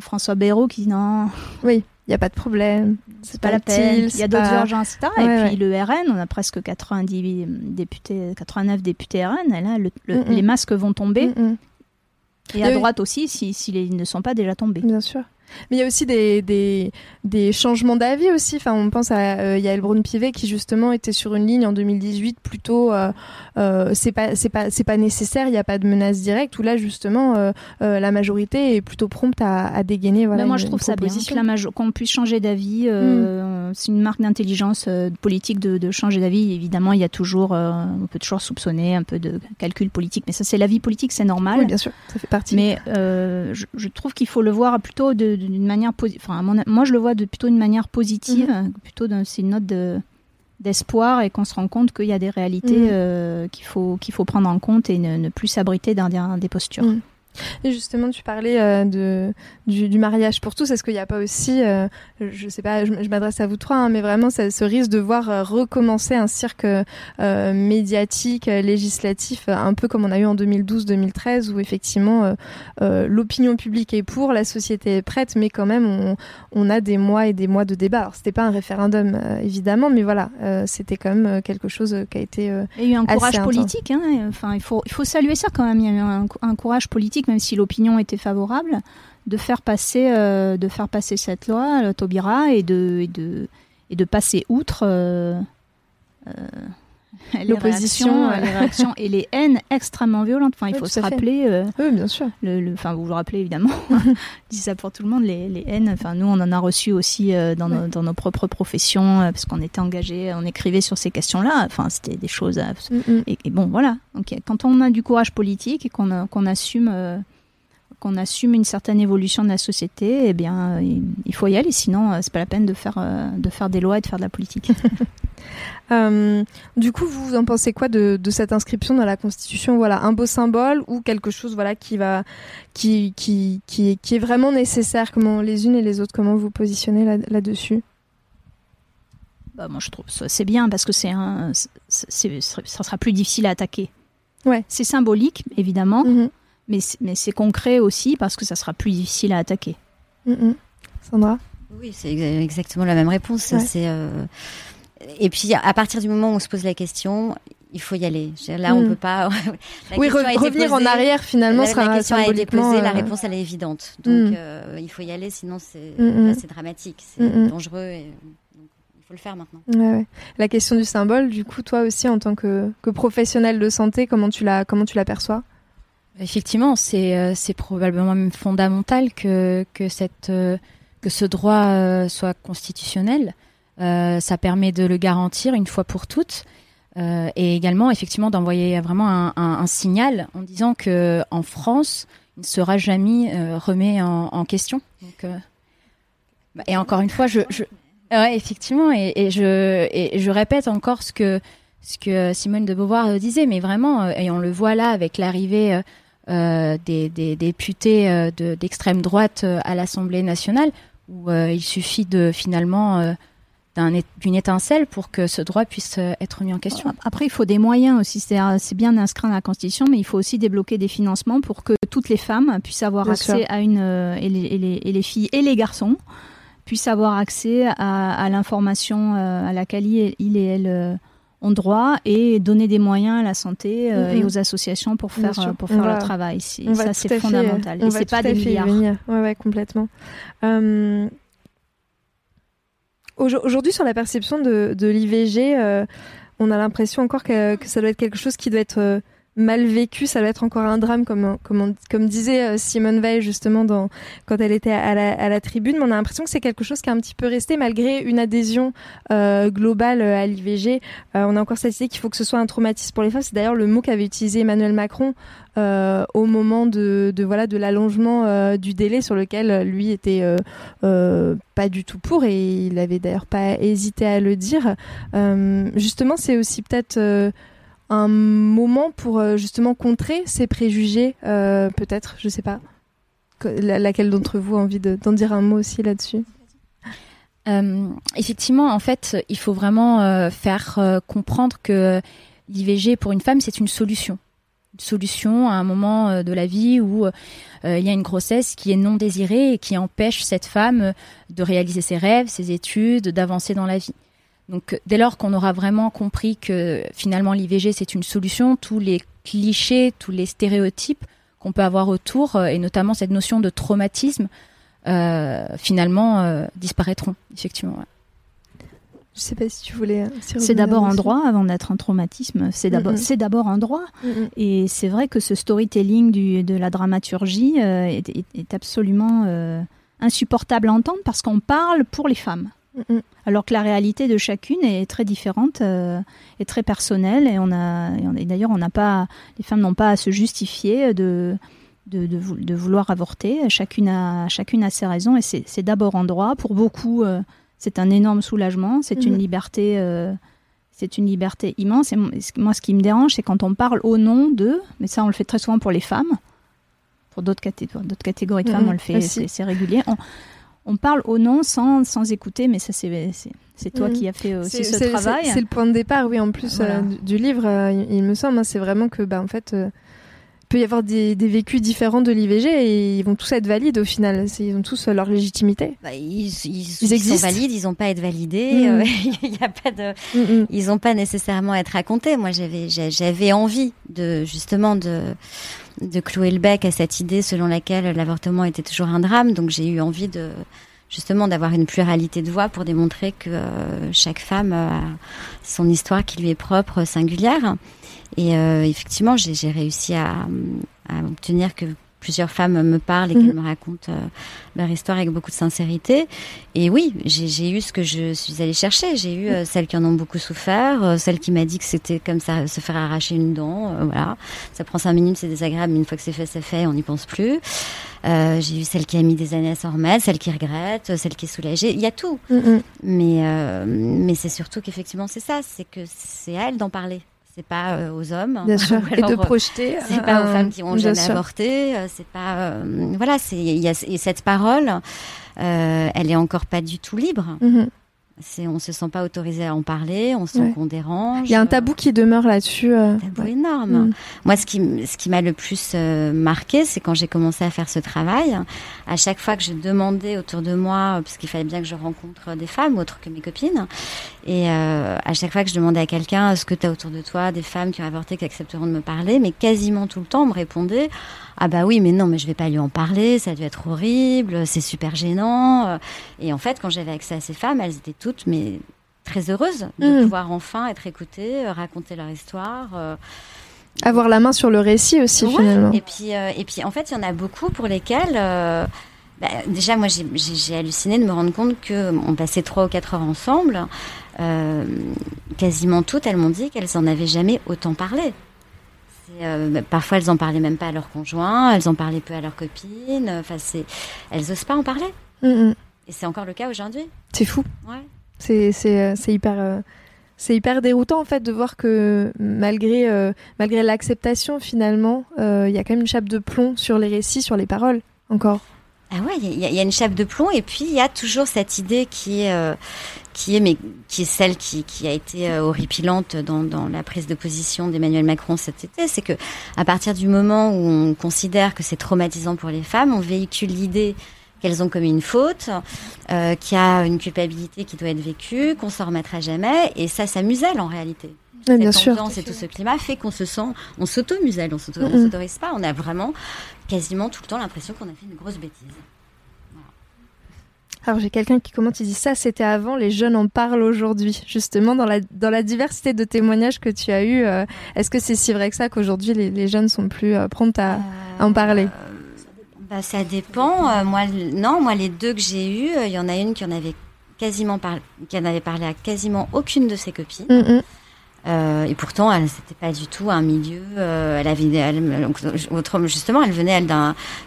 François Bayrou qui non. Oui il n'y a pas de problème. C'est pas la peine. Il y a d'autres urgences, etc. et puis le RN, on a presque 90 députés, 89 députés RN. Et là, les masques vont tomber. Et à droite aussi, s'ils si, ne sont pas déjà tombés. Bien sûr. Mais il y a aussi des, des, des changements d'avis aussi. Enfin, on pense à euh, Yael Braun-Pivet qui justement était sur une ligne en 2018 plutôt euh, euh, c'est pas c'est pas c'est pas nécessaire, il n'y a pas de menace directe. Où là justement euh, euh, la majorité est plutôt prompte à, à dégainer. Voilà, moi je trouve ça bien qu'on puisse changer d'avis. Mm. C'est une marque d'intelligence politique de, de changer d'avis. Évidemment, il y a toujours on peut toujours soupçonner un peu de calcul politique, mais ça c'est la vie politique, c'est normal. Oui, bien sûr, ça fait partie. Mais je, je, trouve qu'il faut le voir plutôt de d'une manière enfin moi je le vois de plutôt d'une manière positive mhm. plutôt c'est une note de d'espoir et qu'on se rend compte qu'il y a des réalités mhm. euh, qu'il faut qu'il faut prendre en compte et ne, plus s'abriter dans des, postures. Mhm. Et justement, tu parlais euh, de, du, mariage pour tous. Est-ce qu'il n'y a pas aussi, euh, je sais pas, je, m'adresse à vous trois, hein, mais vraiment ça, ce risque de voir euh, recommencer un cirque médiatique, législatif, un peu comme on a eu en 2012-2013, où effectivement l'opinion publique est pour, la société est prête, mais quand même on, on a des mois et des mois de débat. Alors c'était pas un référendum évidemment, mais voilà, c'était quand même quelque chose qui a été. il y a eu un courage politique. Hein, enfin, il faut, il faut saluer ça quand même. Il y a eu un, un courage politique même si l'opinion était favorable, de faire passer, euh, cette loi, le Taubira, et de, et de, et de passer outre euh, euh, l'opposition, les, réactions et les haines extrêmement violentes. Enfin, il faut se rappeler. oui, bien sûr. Le, enfin, vous vous rappelez évidemment. je dis ça pour tout le monde. Les, les, haines. Enfin, nous, on en a reçu aussi dans, nos, dans, nos, propres professions parce qu'on était engagés, on écrivait sur ces questions-là. Enfin, c'était des choses. Mm, mm. et, bon, voilà. Donc, quand on a du courage politique et qu'on qu'on assume qu'on assume une certaine évolution de la société, eh bien, il faut y aller. Sinon, euh, c'est pas la peine de faire, euh, de faire des lois et de faire de la politique. Euh, du coup, vous en pensez quoi de, cette inscription dans la Constitution? Voilà, un beau symbole ou quelque chose voilà qui va, qui, qui, qui, qui est vraiment nécessaire? Comment les unes et les autres, comment vous positionnez là-dessus? Bah, moi, je trouve ça c'est bien parce que c'est un, ça sera plus difficile à attaquer. Ouais. C'est symbolique, évidemment. Mm-hmm mais c'est concret aussi parce que ça sera plus difficile à attaquer. Mm, mm. Sandra? Oui, c'est exactement la même réponse. C'est euh, Et puis, à partir du moment où on se pose la question, il faut y aller. Là, on on mm. peut pas. oui, revenir en arrière finalement la, la question a été posée, la euh, réponse elle est évidente. Donc, euh, il faut y aller, sinon c'est dramatique, c'est dangereux. Et... il faut le faire maintenant. La question du symbole, du coup, toi aussi, en tant que, que professionnel de santé, comment tu la comment tu l'aperçois Effectivement, c'est euh, c'est probablement même fondamental que que cette euh, que ce droit euh, soit constitutionnel. ça permet de le garantir une fois pour toutes. et également effectivement d'envoyer vraiment un, signal en disant que en France il ne sera jamais remis en, question. Bah, et encore une fois, je, je ouais, effectivement, et, et, je et je répète encore ce que ce que Simone de Beauvoir disait, mais vraiment, et on le voit là avec l'arrivée euh, des, députés euh, d'extrême droite euh, à l'Assemblée nationale, où il suffit de finalement d'une étincelle pour que ce droit puisse être mis en question. Après, il faut des moyens aussi. C'est bien inscrit dans la Constitution, mais il faut aussi débloquer des financements pour que toutes les femmes puissent avoir accès à une et les, filles et les garçons puissent avoir accès à, l'information à laquelle il et elle ont droit et donner des moyens à la santé euh, et aux associations pour faire, euh, pour faire leur travail. Ça, c'est fondamental. et c'est pas des milliards. Oui, ouais, complètement. Euh, aujourd'hui, sur la perception de, de l'IVG, on a l'impression encore que, que, ça doit être quelque chose qui doit être mal vécu, ça va être encore un drame, comme, disait euh, Simone Veil justement quand elle était à la, tribune. Mais on a l'impression que c'est quelque chose qui est un petit peu resté malgré une adhésion euh, globale euh, à l'IVG. on a encore cette idée qu'il faut que ce soit un traumatisme pour les femmes. C'est d'ailleurs le mot qu'avait utilisé Emmanuel Macron au moment de, de l'allongement du délai sur lequel lui était pas du tout pour et il avait d'ailleurs pas hésité à le dire. justement, c'est aussi peut-être un moment pour euh, justement contrer ces préjugés, euh, peut-être, je sais pas. Laquelle d'entre vous a envie d'en dire un mot aussi là-dessus? Euh, Effectivement, en fait, il faut vraiment faire comprendre que l'IVG pour une femme, c'est une solution. Une solution à un moment de la vie où il y a une grossesse qui est non désirée et qui empêche cette femme de réaliser ses rêves, ses études, d'avancer dans la vie. Donc dès lors qu'on aura vraiment compris que finalement l'IVG c'est une solution, tous les clichés, tous les stéréotypes qu'on peut avoir autour, euh, et notamment cette notion de traumatisme, euh, finalement euh, disparaîtront, effectivement. Je sais pas si tu voulais. c'est d'abord un droit avant d'être un traumatisme. C'est d'abord, c'est d'abord un droit. Et c'est vrai que ce storytelling du, de la dramaturgie est, est, absolument insupportable à entendre parce qu'on parle pour les femmes. Alors que la réalité de chacune est très différente euh, et très personnelle. Et on a, et d'ailleurs, on n'a pas, les femmes n'ont pas à se justifier de, de, de, vouloir avorter. Chacune a, chacune a ses raisons et c'est d'abord en droit. Pour beaucoup, euh, c'est un énorme soulagement. C'est une liberté. Euh, c'est une liberté immense. Et moi, ce qui me dérange, c'est quand on parle au nom de, mais ça, on le fait très souvent pour les femmes, sur d'autres catégories, d'autres catégories de femmes, Mhm, on le fait, c'est c'est régulier. On, on parle au nom sans, sans écouter, mais ça c'est c'est- c'est toi Mhm. qui as fait aussi C'est- ce travail. C'est le point de départ, oui, en plus Voilà. euh, du, du livre, euh, il, il me semble. hein, c'est vraiment que, bah, en fait, euh, il peut y avoir des, des vécus différents de l'IVG et ils vont tous être valides au final. Ils ont tous euh, leur légitimité. Bah, ils, ils- Ils ils sont existent. valides, ils n'ont pas à être validés. Mm. euh, Il y a pas de, Mm, mm. ils n'ont pas nécessairement à être racontés. Moi, j'avais, j'a- j'avais envie de justement de de clouer le bec à cette idée selon laquelle l'avortement était toujours un drame. Donc, j'ai eu envie de justement d'avoir une pluralité de voix pour démontrer que euh, chaque femme a son histoire qui lui est propre, singulière. Et euh, effectivement, j'ai, réussi à, à obtenir que plusieurs femmes me parlent et Mhm. qu'elles me racontent euh, leur histoire avec beaucoup de sincérité. Et oui, j'ai eu ce que je suis allée chercher. J'ai eu euh, celles qui en ont beaucoup souffert, euh, celle qui m'a dit que c'était comme ça, se faire arracher une dent. euh, voilà, ça prend cinq minutes, c'est désagréable, mais une fois que c'est fait, c'est fait, on n'y pense plus. J'ai eu celle qui a mis des années à s'en remettre, celle qui regrette, celle qui est soulagée. Il y a tout. Mm, mm. Mais, euh, mais c'est surtout qu'effectivement, c'est ça, c'est que c'est à elle d'en parler. C'est pas euh, aux hommes. Bien sûr. Ou Et de alors, euh, projeter. c'est pas aux un- femmes qui ont jamais sûr. avorté. euh, C'est pas euh, voilà. C'est il y a et cette parole, euh, elle est encore pas du tout libre. Mhm. C'est on se sent pas autorisé à en parler. On sent Ouais. qu'on dérange. Il y a un tabou qui demeure là-dessus. euh, Un tabou ouais. énorme. Mm. Moi, ce qui, ce qui m'a le plus euh, marqué, c'est quand j'ai commencé à faire ce travail. À chaque fois que je demandais autour de moi, euh, parce qu'il fallait bien que je rencontre des femmes autres que mes copines, et euh, à chaque fois que je demandais à quelqu'un, est-ce que tu as autour de toi des femmes qui ont avorté, qui accepteront de me parler, mais quasiment tout le temps, on me répondait, ah bah oui, mais non, mais je vais pas lui en parler, ça a dû être horrible, c'est super gênant. Euh, Et en fait, quand j'avais accès à ces femmes, elles étaient toutes, mais très heureuses de Mm. pouvoir enfin être écoutées, euh, raconter leur histoire. euh, Avoir la main sur le récit aussi, Ouais, finalement. Et puis, euh, et puis, en fait, il y en a beaucoup pour lesquels, euh, bah, déjà, moi, j'ai- halluciné de me rendre compte que on passait trois ou quatre heures ensemble. Euh, quasiment toutes, elles m'ont dit qu'elles en avaient jamais autant parlé. Euh, bah, parfois, elles en parlaient même pas à leur conjoint, elles en parlaient peu à leurs copines. Enfin, c'est, elles osent pas en parler. Mm, mm. Et c'est encore le cas aujourd'hui. C'est fou. Ouais. C'est c'est euh, c'est hyper euh, c'est hyper déroutant en fait de voir que malgré euh, malgré l'acceptation finalement il y a quand même une chape de plomb sur les récits, sur les paroles encore. Ah ouais, il y, y a une chape de plomb et puis il y a toujours cette idée qui est, qui est, mais qui est celle qui, qui a été euh, horripilante dans, dans la prise de position d'Emmanuel Macron cet été, c'est que à partir du moment où on considère que c'est traumatisant pour les femmes, on véhicule l'idée qu'elles ont commis une faute, euh, qu'il y a une culpabilité qui doit être vécue, qu'on s'en remettra jamais, et ça, ça muselle en réalité. Ouais, bien Cette sûr. et tout ce climat fait qu'on se sent, on s'auto-muselle, on Mhm. s'autorise pas, on a vraiment quasiment tout le temps l'impression qu'on a fait une grosse bêtise. Alors j'ai quelqu'un qui commente, il dit ça c'était avant, les jeunes en parlent aujourd'hui. Justement dans la dans la diversité de témoignages que tu as eu, euh, est-ce que c'est si vrai que ça qu'aujourd'hui les, les jeunes sont plus euh, promptes à, à en parler? Bah, ça dépend. Euh, moi, non, moi, les deux que j'ai eus, euh, il y en a une qui en avait quasiment parlé, qui en avait parlé à quasiment aucune de ses copines. Mm. Euh, et pourtant, elle, c'était pas du tout un milieu. euh, elle avait, elle, donc, autrement, justement, elle venait elle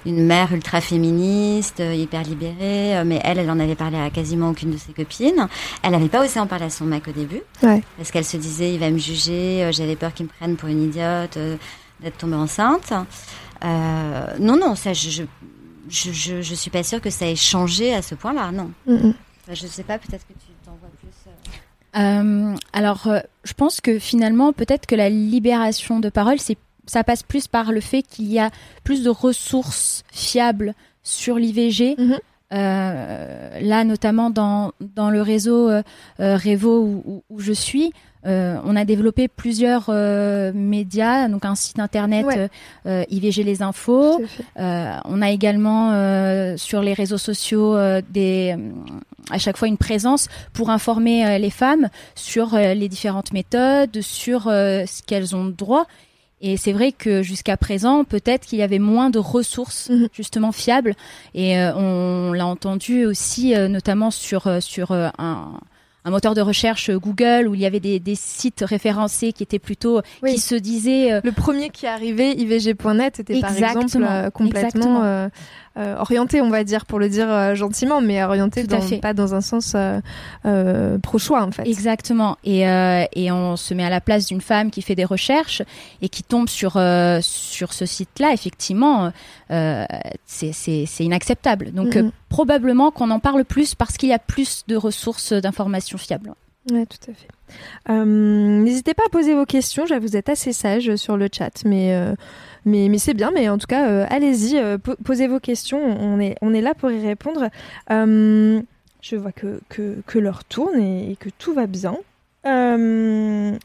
d'une mère ultra féministe, euh, hyper libérée, mais elle, elle en avait parlé à quasiment aucune de ses copines. Elle n'avait pas osé en parler à son mec au début, Ouais. parce qu'elle se disait, il va me juger, j'avais peur qu'il me prenne pour une idiote, d'être tombée enceinte. Non, non, ça, je, je, je, je, je suis pas sûre que ça ait changé à ce point-là, non. Mm. Enfin, je sais pas, peut-être que tu t'en vois plus. euh. Euh, alors, euh, je pense que finalement, peut-être que la libération de parole, c'est, ça passe plus par le fait qu'il y a plus de ressources fiables sur l'IVG. Mhm. Euh, là, notamment dans, dans le réseau Revo où, où- où je suis, euh, on a développé plusieurs euh, médias, donc un site internet Ouais. euh, euh, IVG les infos. Euh, on a également euh, sur les réseaux sociaux euh, des, à chaque fois une présence pour informer les femmes sur les différentes méthodes, sur ce qu'elles ont droit. Et c'est vrai que jusqu'à présent, peut-être qu'il y avait moins de ressources Mhm. justement fiables. Et euh, on l'a entendu aussi, euh, notamment sur euh, sur un un moteur de recherche Google où il y avait des, des sites référencés qui étaient plutôt Oui. qui se disaient euh, Le premier qui arrivé, ivg.net, était par exemple euh, complètement. Euh, orienté, on va dire, pour le dire euh, gentiment, mais orienté dans- fait. pas dans un sens euh, euh, pro-choix, en fait. Exactement. Et, et on se met à la place d'une femme qui fait des recherches et qui tombe sur, sur ce site-là. Effectivement, c'est- inacceptable. Donc, Mhm. euh, probablement qu'on en parle plus parce qu'il y a plus de ressources d'informations fiables. Ouais, tout à fait. N'hésitez pas à poser vos questions. Je vous êtes assez sage sur le chat, mais mais, c'est bien. Mais en tout cas, euh, allez-y, euh, po- posez vos questions. On est là pour y répondre. Euh, je vois que que, l'heure tourne et, que tout va bien. On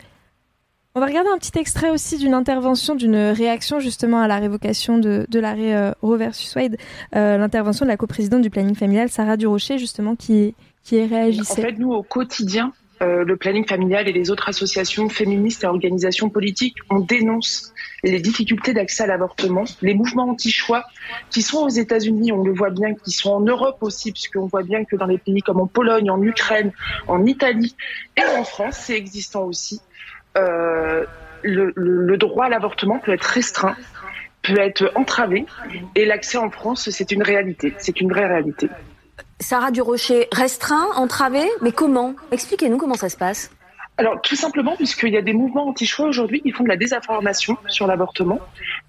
va regarder un petit extrait aussi d'une intervention, d'une réaction justement à la révocation de, l'arrêt Roe versus Wade, l'intervention de la coprésidente du planning familial, Sarah Durocher, justement, qui, qui En réagissait. fait, nous, au quotidien, le planning familial et les autres associations féministes et organisations politiques, on dénonce les difficultés d'accès à l'avortement, les mouvements anti-choix qui sont aux États-Unis, on le voit bien, qui sont en Europe aussi, puisqu'on voit bien que dans les pays comme en Pologne, en Ukraine, en Italie et en France, c'est existant aussi. Euh, le, le- le droit à l'avortement peut être restreint, peut être entravé, et l'accès en France, c'est une réalité, c'est une vraie réalité. Sarah Durocher, restreint, entravé, mais comment? Expliquez-nous comment ça se passe. Alors, tout simplement, puisqu'il y a des mouvements anti-choix aujourd'hui qui font de la désinformation sur l'avortement.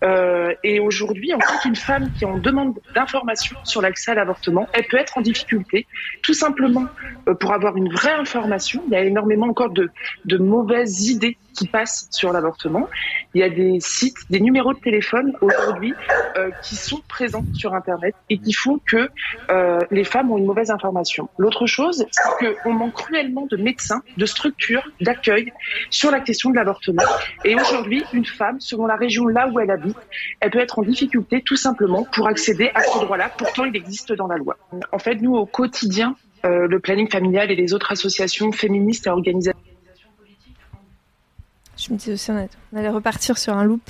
Euh, et aujourd'hui, en fait, une femme qui en demande d'information sur l'accès à l'avortement, elle peut être en difficulté, tout simplement euh, pour avoir une vraie information. Il y a énormément encore de, de mauvaises idées qui passent sur l'avortement. Il y a des sites, des numéros de téléphone aujourd'hui euh, qui sont présents sur Internet et qui font que euh, les femmes ont une mauvaise information. L'autre chose, c'est qu'on manque cruellement de médecins, de structures, d'accueil sur la question de l'avortement. Et aujourd'hui, une femme, selon la région là où elle habite, elle peut être en difficulté tout simplement pour accéder à ce droit-là. Pourtant, il existe dans la loi. En fait, nous, au quotidien, euh, le planning familial et les autres associations féministes et organisations Je me dis aussi, on, allait repartir sur un loop.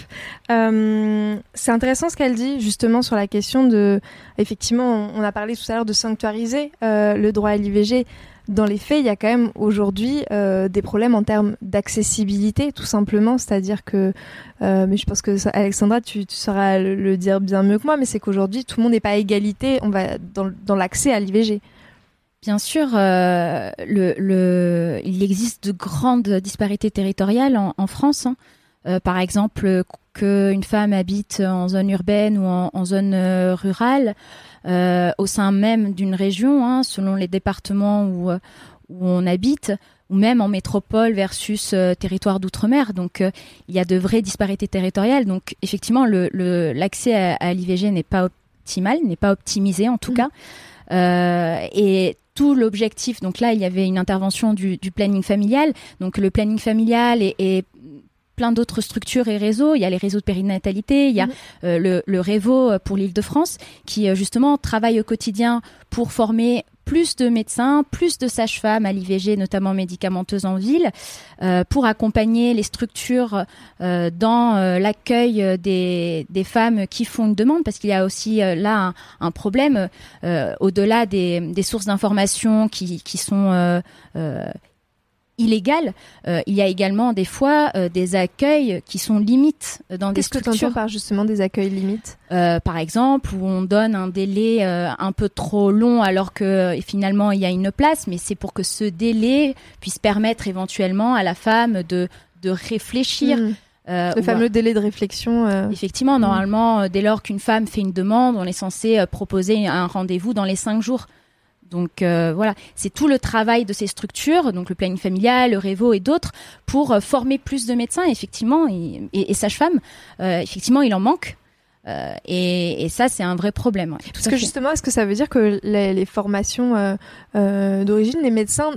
Euh, c'est intéressant ce qu'elle dit, justement, sur la question de. Effectivement, on, a parlé tout à l'heure de sanctuariser euh, le droit à l'IVG. Dans les faits, il y a quand même aujourd'hui euh, des problèmes en termes d'accessibilité, tout simplement. C'est-à-dire que. mais je pense que, Alexandra, tu, sauras le, dire bien mieux que moi, mais c'est qu'aujourd'hui, tout le monde n'est pas à égalité dans l'accès à l'IVG. Bien sûr, euh, le, le, il existe de grandes disparités territoriales en, en France. hein. Euh, par exemple, qu'une femme habite en zone urbaine ou en, en zone euh, rurale, euh, au sein même d'une région, hein, selon les départements où, où on habite, ou même en métropole versus euh, territoire d'outre-mer. Donc, euh, il y a de vraies disparités territoriales. Donc, effectivement, le- le- l'accès à, à l'IVG n'est pas optimal, n'est pas optimisé en tout Mhm. cas. Euh, et tout l'objectif, donc là, il y avait une intervention du, du planning familial. Donc, le planning familial et, et plein d'autres structures et réseaux. Il y a les réseaux de périnatalité, il y a Mhm. euh, le, le Révo pour l'Île-de-France qui euh, justement travaille au quotidien pour former plus de médecins, plus de sages-femmes à l'IVG, notamment médicamenteuses en ville, euh, pour accompagner les structures euh, dans euh, l'accueil des, des femmes qui font une demande, parce qu'il y a aussi euh, là un, un problème euh, au-delà des, des sources d'information qui, qui sont euh, euh, euh, il y a également des fois euh, des accueils qui sont limites dans des Qu'est-ce que tu structures. par justement des accueils limites? Euh, par exemple, où on donne un délai euh, un peu trop long alors que euh, finalement il y a une place, mais c'est pour que ce délai puisse permettre éventuellement à la femme de, de réfléchir. Euh, Le fameux délai de réflexion. euh, Effectivement, normalement, euh, dès lors qu'une femme fait une demande, on est censé euh, proposer un rendez-vous dans les cinq jours. Donc euh, voilà, c'est tout le travail de ces structures, donc le planning familial, le Révo et d'autres, pour euh, former plus de médecins, effectivement, et, et- et sages-femmes. Euh, effectivement, il en manque. Euh, et, et ça, c'est un vrai problème. ouais, Parce que fait. justement, est-ce que ça veut dire que les, les formations euh, euh, d'origine, les médecins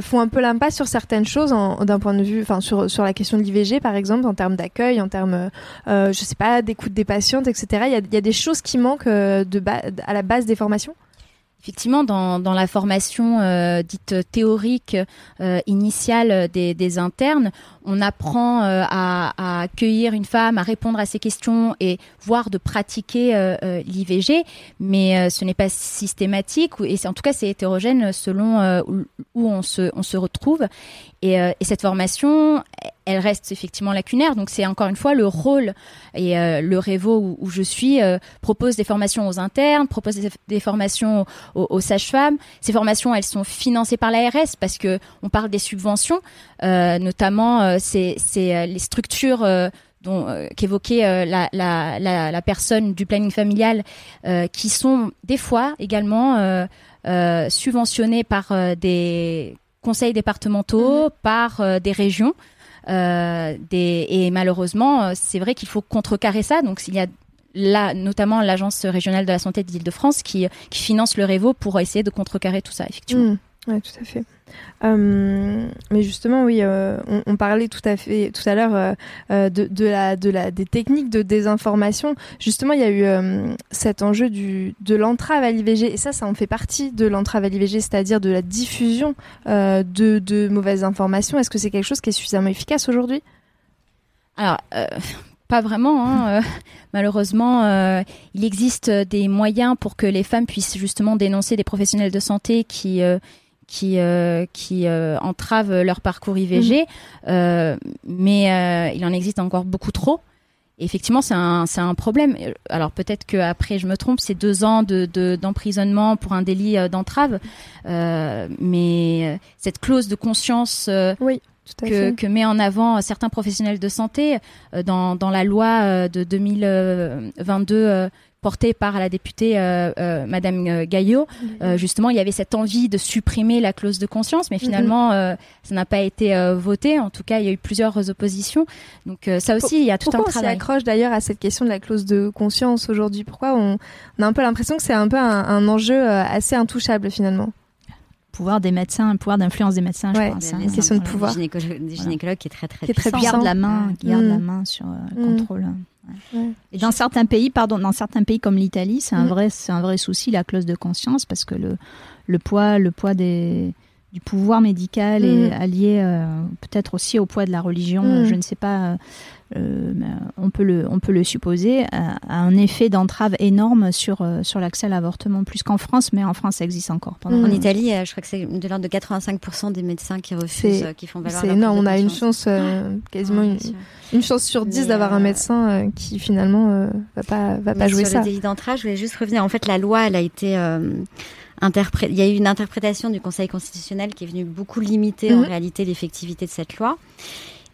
font un peu l'impasse sur certaines choses d'un point de vue, enfin sur, sur la question de l'IVG par exemple, en termes d'accueil, en termes, je sais pas, d'écoute des patientes, etc. Il y a, y a des choses qui manquent euh, de à la base des formations? Effectivement, dans, dans la formation euh, dite théorique euh, initiale des, des internes, on apprend euh, à, à accueillir une femme, à répondre à ses questions et voire de pratiquer euh, euh, l'IVG, mais euh, ce n'est pas systématique et en tout cas c'est hétérogène selon où, on se on se retrouve. Et, et cette formation elle reste effectivement lacunaire donc c'est encore une fois le rôle et euh, le Révo où, où je suis euh, propose des formations aux internes, propose des, des formations aux, aux sages-femmes. Ces formations elles sont financées par l'ARS parce que on parle des subventions, euh, notamment c'est les structures dont euh, qu'évoquait euh, la, la, la, la personne du planning familial, euh, qui sont des fois également subventionnées par des conseils départementaux, par euh, des régions. Euh, des, et malheureusement, euh, c'est vrai qu'il faut contrecarrer ça. Donc, il y a là, notamment l'Agence régionale de la santé d'Île-de-France qui, qui finance le Révo pour essayer de contrecarrer tout ça, effectivement. Mm. Ouais, tout à fait. Euh, mais justement, oui, euh, on, parlait tout à fait tout à l'heure euh, euh, de, la, de la, des techniques de désinformation. Justement, il y a eu euh, cet enjeu du, de l'entrave à l'IVG, et ça, ça en fait partie de l'entrave à l'IVG, c'est-à-dire de la diffusion de, de mauvaises informations. Est-ce que c'est quelque chose qui est suffisamment efficace aujourd'hui? Alors, pas vraiment. Hein, malheureusement, il existe des moyens pour que les femmes puissent justement dénoncer des professionnels de santé qui qui euh, qui euh, entravent leur parcours IVG, euh, mais euh, il en existe encore beaucoup trop. Et effectivement, c'est un c'est un problème. Alors peut-être que après je me trompe, c'est deux ans de de- d'emprisonnement pour un délit euh, d'entrave, euh, mais euh, cette clause de conscience. euh, Oui, que, que met en avant certains professionnels de santé euh, dans, dans la loi euh, de 2022 euh, portée par la députée euh, euh, Madame euh, Gaillot. Euh, justement, il y avait cette envie de supprimer la clause de conscience, mais finalement, euh, ça n'a pas été voté. En tout cas, il y a eu plusieurs oppositions. Donc ça aussi, il y a tout Pourquoi un on s'y travail. accroche d'ailleurs à cette question de la clause de conscience aujourd'hui? Pourquoi on, on a un peu l'impression que c'est un peu un, un enjeu assez intouchable finalement? Pouvoir des médecins, le pouvoir d'influence des médecins, Ouais, je pense. c'est hein. question de pouvoir. gynécologues, des gynécologues qui est très très Qui est très puissant. Garde la main, garde Mm. la main sur euh, le Mm. contrôle. Ouais. Ouais. Et dans certains pays, pardon, dans certains pays comme l'Italie, c'est un Mm. vrai, c'est un vrai souci la clause de conscience parce que le le poids, le poids des du pouvoir médical est Mm. allié euh, peut-être aussi au poids de la religion. Mm. Je ne sais pas. Euh, euh, mais on peut le on peut le supposer a, a un effet d'entrave énorme sur euh, sur l'accès à l'avortement plus qu'en France, mais en France ça existe encore. Pendant. En Italie, euh, je crois que c'est de l'ordre de 85% des médecins qui refusent, euh, qui font valoir C'est énorme, on a une chance, euh, quasiment Ouais, une, chance sur dix Mais, d'avoir un euh, médecin euh, qui finalement euh, va pas, va pas Mais jouer sur ça. le délit d'entrave, je voulais juste revenir. En fait, la loi, elle a été euh, Il y a eu une interprétation du Conseil constitutionnel qui est venue beaucoup limiter en Mhm. réalité l'effectivité de cette loi.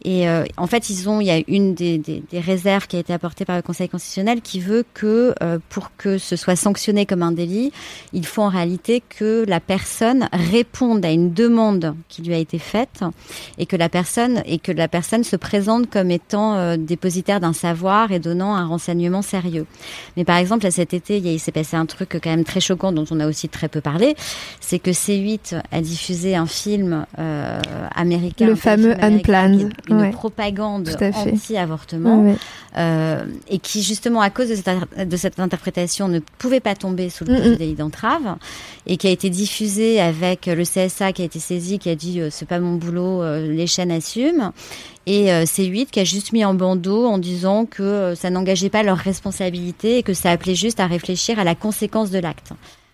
Et euh, en fait, ils ont, il y a une des, des, des réserves qui a été apportée par le Conseil constitutionnel qui veut que euh, pour que ce soit sanctionné comme un délit, il faut en réalité que la personne réponde à une demande qui lui a été faite et que la personne et que la personne se présente comme étant euh, dépositaire d'un savoir et donnant un renseignement sérieux. Mais par exemple, là, cet été, il, s'est passé un truc quand même très choquant dont on a aussi très peu parlé, c'est que C8 a diffusé un film euh, américain, Le un fameux Unplanned, qui une ouais. propagande anti-avortement Ouais, ouais. euh, et qui justement à cause de cette, inter- de cette interprétation ne pouvait pas tomber sous le coup Mm, mm. délit d'entrave et qui a été diffusé avec le CSA qui a été saisi qui a dit euh, c'est pas mon boulot euh, les chaînes assument et euh, C8 qui a juste mis en bandeau en disant que ça n'engageait pas leur responsabilité et que ça appelait juste à réfléchir à la conséquence de l'acte.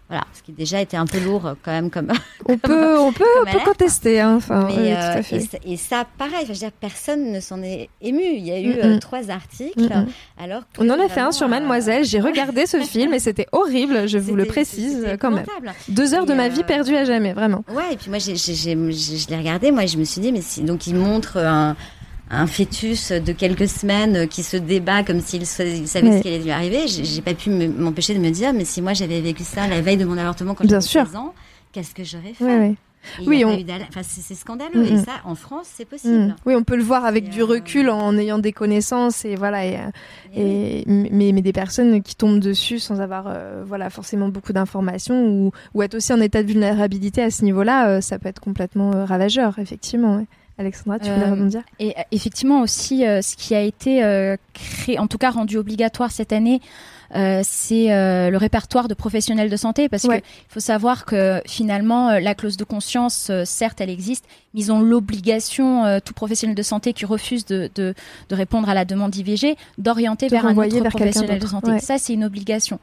Voilà, ce qui déjà était un peu lourd euh, quand même comme On peut, on peut, on peut contester. Hein. Enfin, mais, oui, euh, tout à et, fait. ça- et ça, pareil, je veux dire, personne ne s'en est ému. Il y a eu Mm, euh, mm. trois articles. Mm. Alors que On en a fait un sur Mademoiselle. J'ai regardé ce film et c'était horrible. Je vous le précise quand même. Deux heures de ma vie perdue à jamais, vraiment. Ouais, et puis moi, je l'ai regardé, moi, je me suis dit, mais si, donc il montre un, un fœtus de quelques semaines qui se débat comme s'il sa- il savait ce qui allait lui arriver. J'ai, pas pu me- m'empêcher de me dire, mais si moi j'avais vécu ça la veille de mon avortement quand j'avais sûr. 16 ans, qu'est-ce que j'aurais fait? Et Oui, on- enfin, c'est, scandaleux. Mm, Et mm. ça, en France, c'est possible. Mm. Oui, on peut le voir avec Et, du euh, recul en ayant des connaissances et voilà. Et, euh, et mais, mais des personnes qui tombent dessus sans avoir euh, voilà forcément beaucoup d'informations ou, ou être aussi en état de vulnérabilité à ce niveau-là, euh, ça peut être complètement ravageur, effectivement. ouais. Alexandra, tu voulais Euh, rebondir? Et euh, effectivement aussi, euh, ce qui a été créé, en tout cas rendu obligatoire cette année, c'est le répertoire de professionnels de santé, parce qu'il faut savoir que finalement, la clause de conscience, certes, elle existe, mais ils ont l'obligation, tout professionnel de santé qui refuse de, de, de répondre à la demande d'IVG, d'orienter vers un autre professionnel de santé. Ça, c'est une obligation.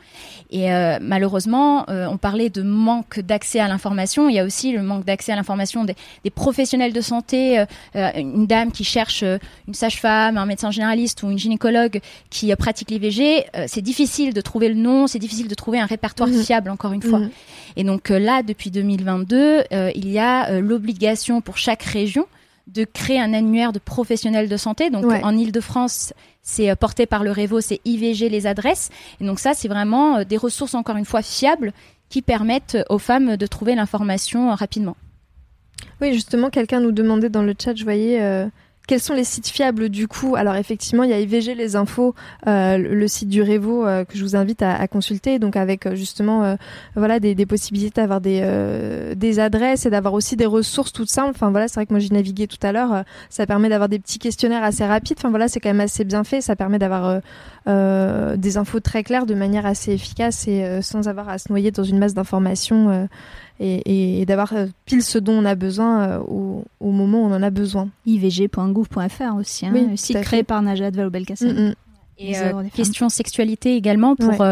Et malheureusement, on parlait de manque d'accès à l'information. Il y a aussi le manque d'accès à l'information des, des, professionnels de santé. une dame qui cherche une sage-femme, un médecin généraliste ou une gynécologue qui pratique l'IVG, euh, c'est difficile de trouver le nom, c'est difficile de trouver un répertoire mhm. fiable, encore une fois. Mhm. Et donc euh, là, depuis 2022, euh, il y a l'obligation pour chaque région de créer un annuaire de professionnels de santé. Donc en Ile-de-France, c'est porté par le Révo, c'est IVG les adresses. Et donc ça, c'est vraiment des ressources, encore une fois, fiables qui permettent aux femmes de trouver l'information rapidement. Oui, justement, quelqu'un nous demandait dans le chat, je voyais, quels sont les sites fiables du coup? Alors effectivement, il y a IVG les infos, euh, le site du Révo euh, que je vous invite à, consulter, donc avec euh, justement voilà des, possibilités d'avoir des des adresses et d'avoir aussi des ressources toutes simples. Enfin voilà, c'est vrai que moi j'ai navigué tout à l'heure, ça permet d'avoir des petits questionnaires assez rapides. Enfin voilà, c'est quand même assez bien fait, ça permet d'avoir des infos très claires de manière assez efficace et sans avoir à se noyer dans une masse d'informations et, d'avoir euh, pile ce dont on a besoin euh, au, moment où on en a besoin. ivg.gouv.fr aussi, hein, oui, site créé par Najat Vallaud-Belkacem. Mm, mm. Et euh, questions sexualité également pour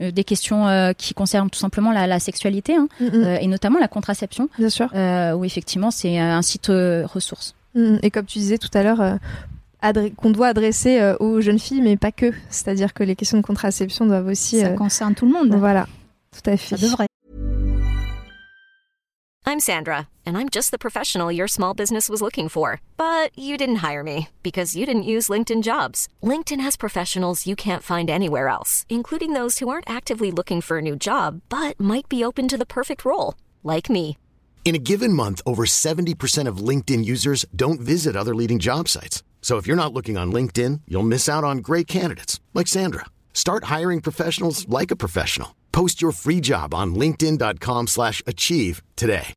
des questions qui concernent tout simplement la, sexualité hein, mm, et notamment la contraception. Bien sûr. où effectivement c'est un site ressource. Et comme tu disais tout à l'heure, qu'on doit adresser aux jeunes filles, mais pas que. C'est-à-dire que les questions de contraception doivent aussi. Ça concerne tout le monde. Voilà, tout à fait. Ça devrait. I'm Sandra, and I'm just the professional your small business was looking for. But you didn't hire me because you didn't use LinkedIn jobs. LinkedIn has professionals you can't find anywhere else, including those who aren't actively looking for a new job but might be open to the perfect role, like me. In a given month, over 70% of LinkedIn users don't visit other leading job sites. So if you're not looking on LinkedIn, you'll miss out on great candidates like Sandra. Start hiring professionals like a professional. Post your free job on linkedin.com slash achieve today.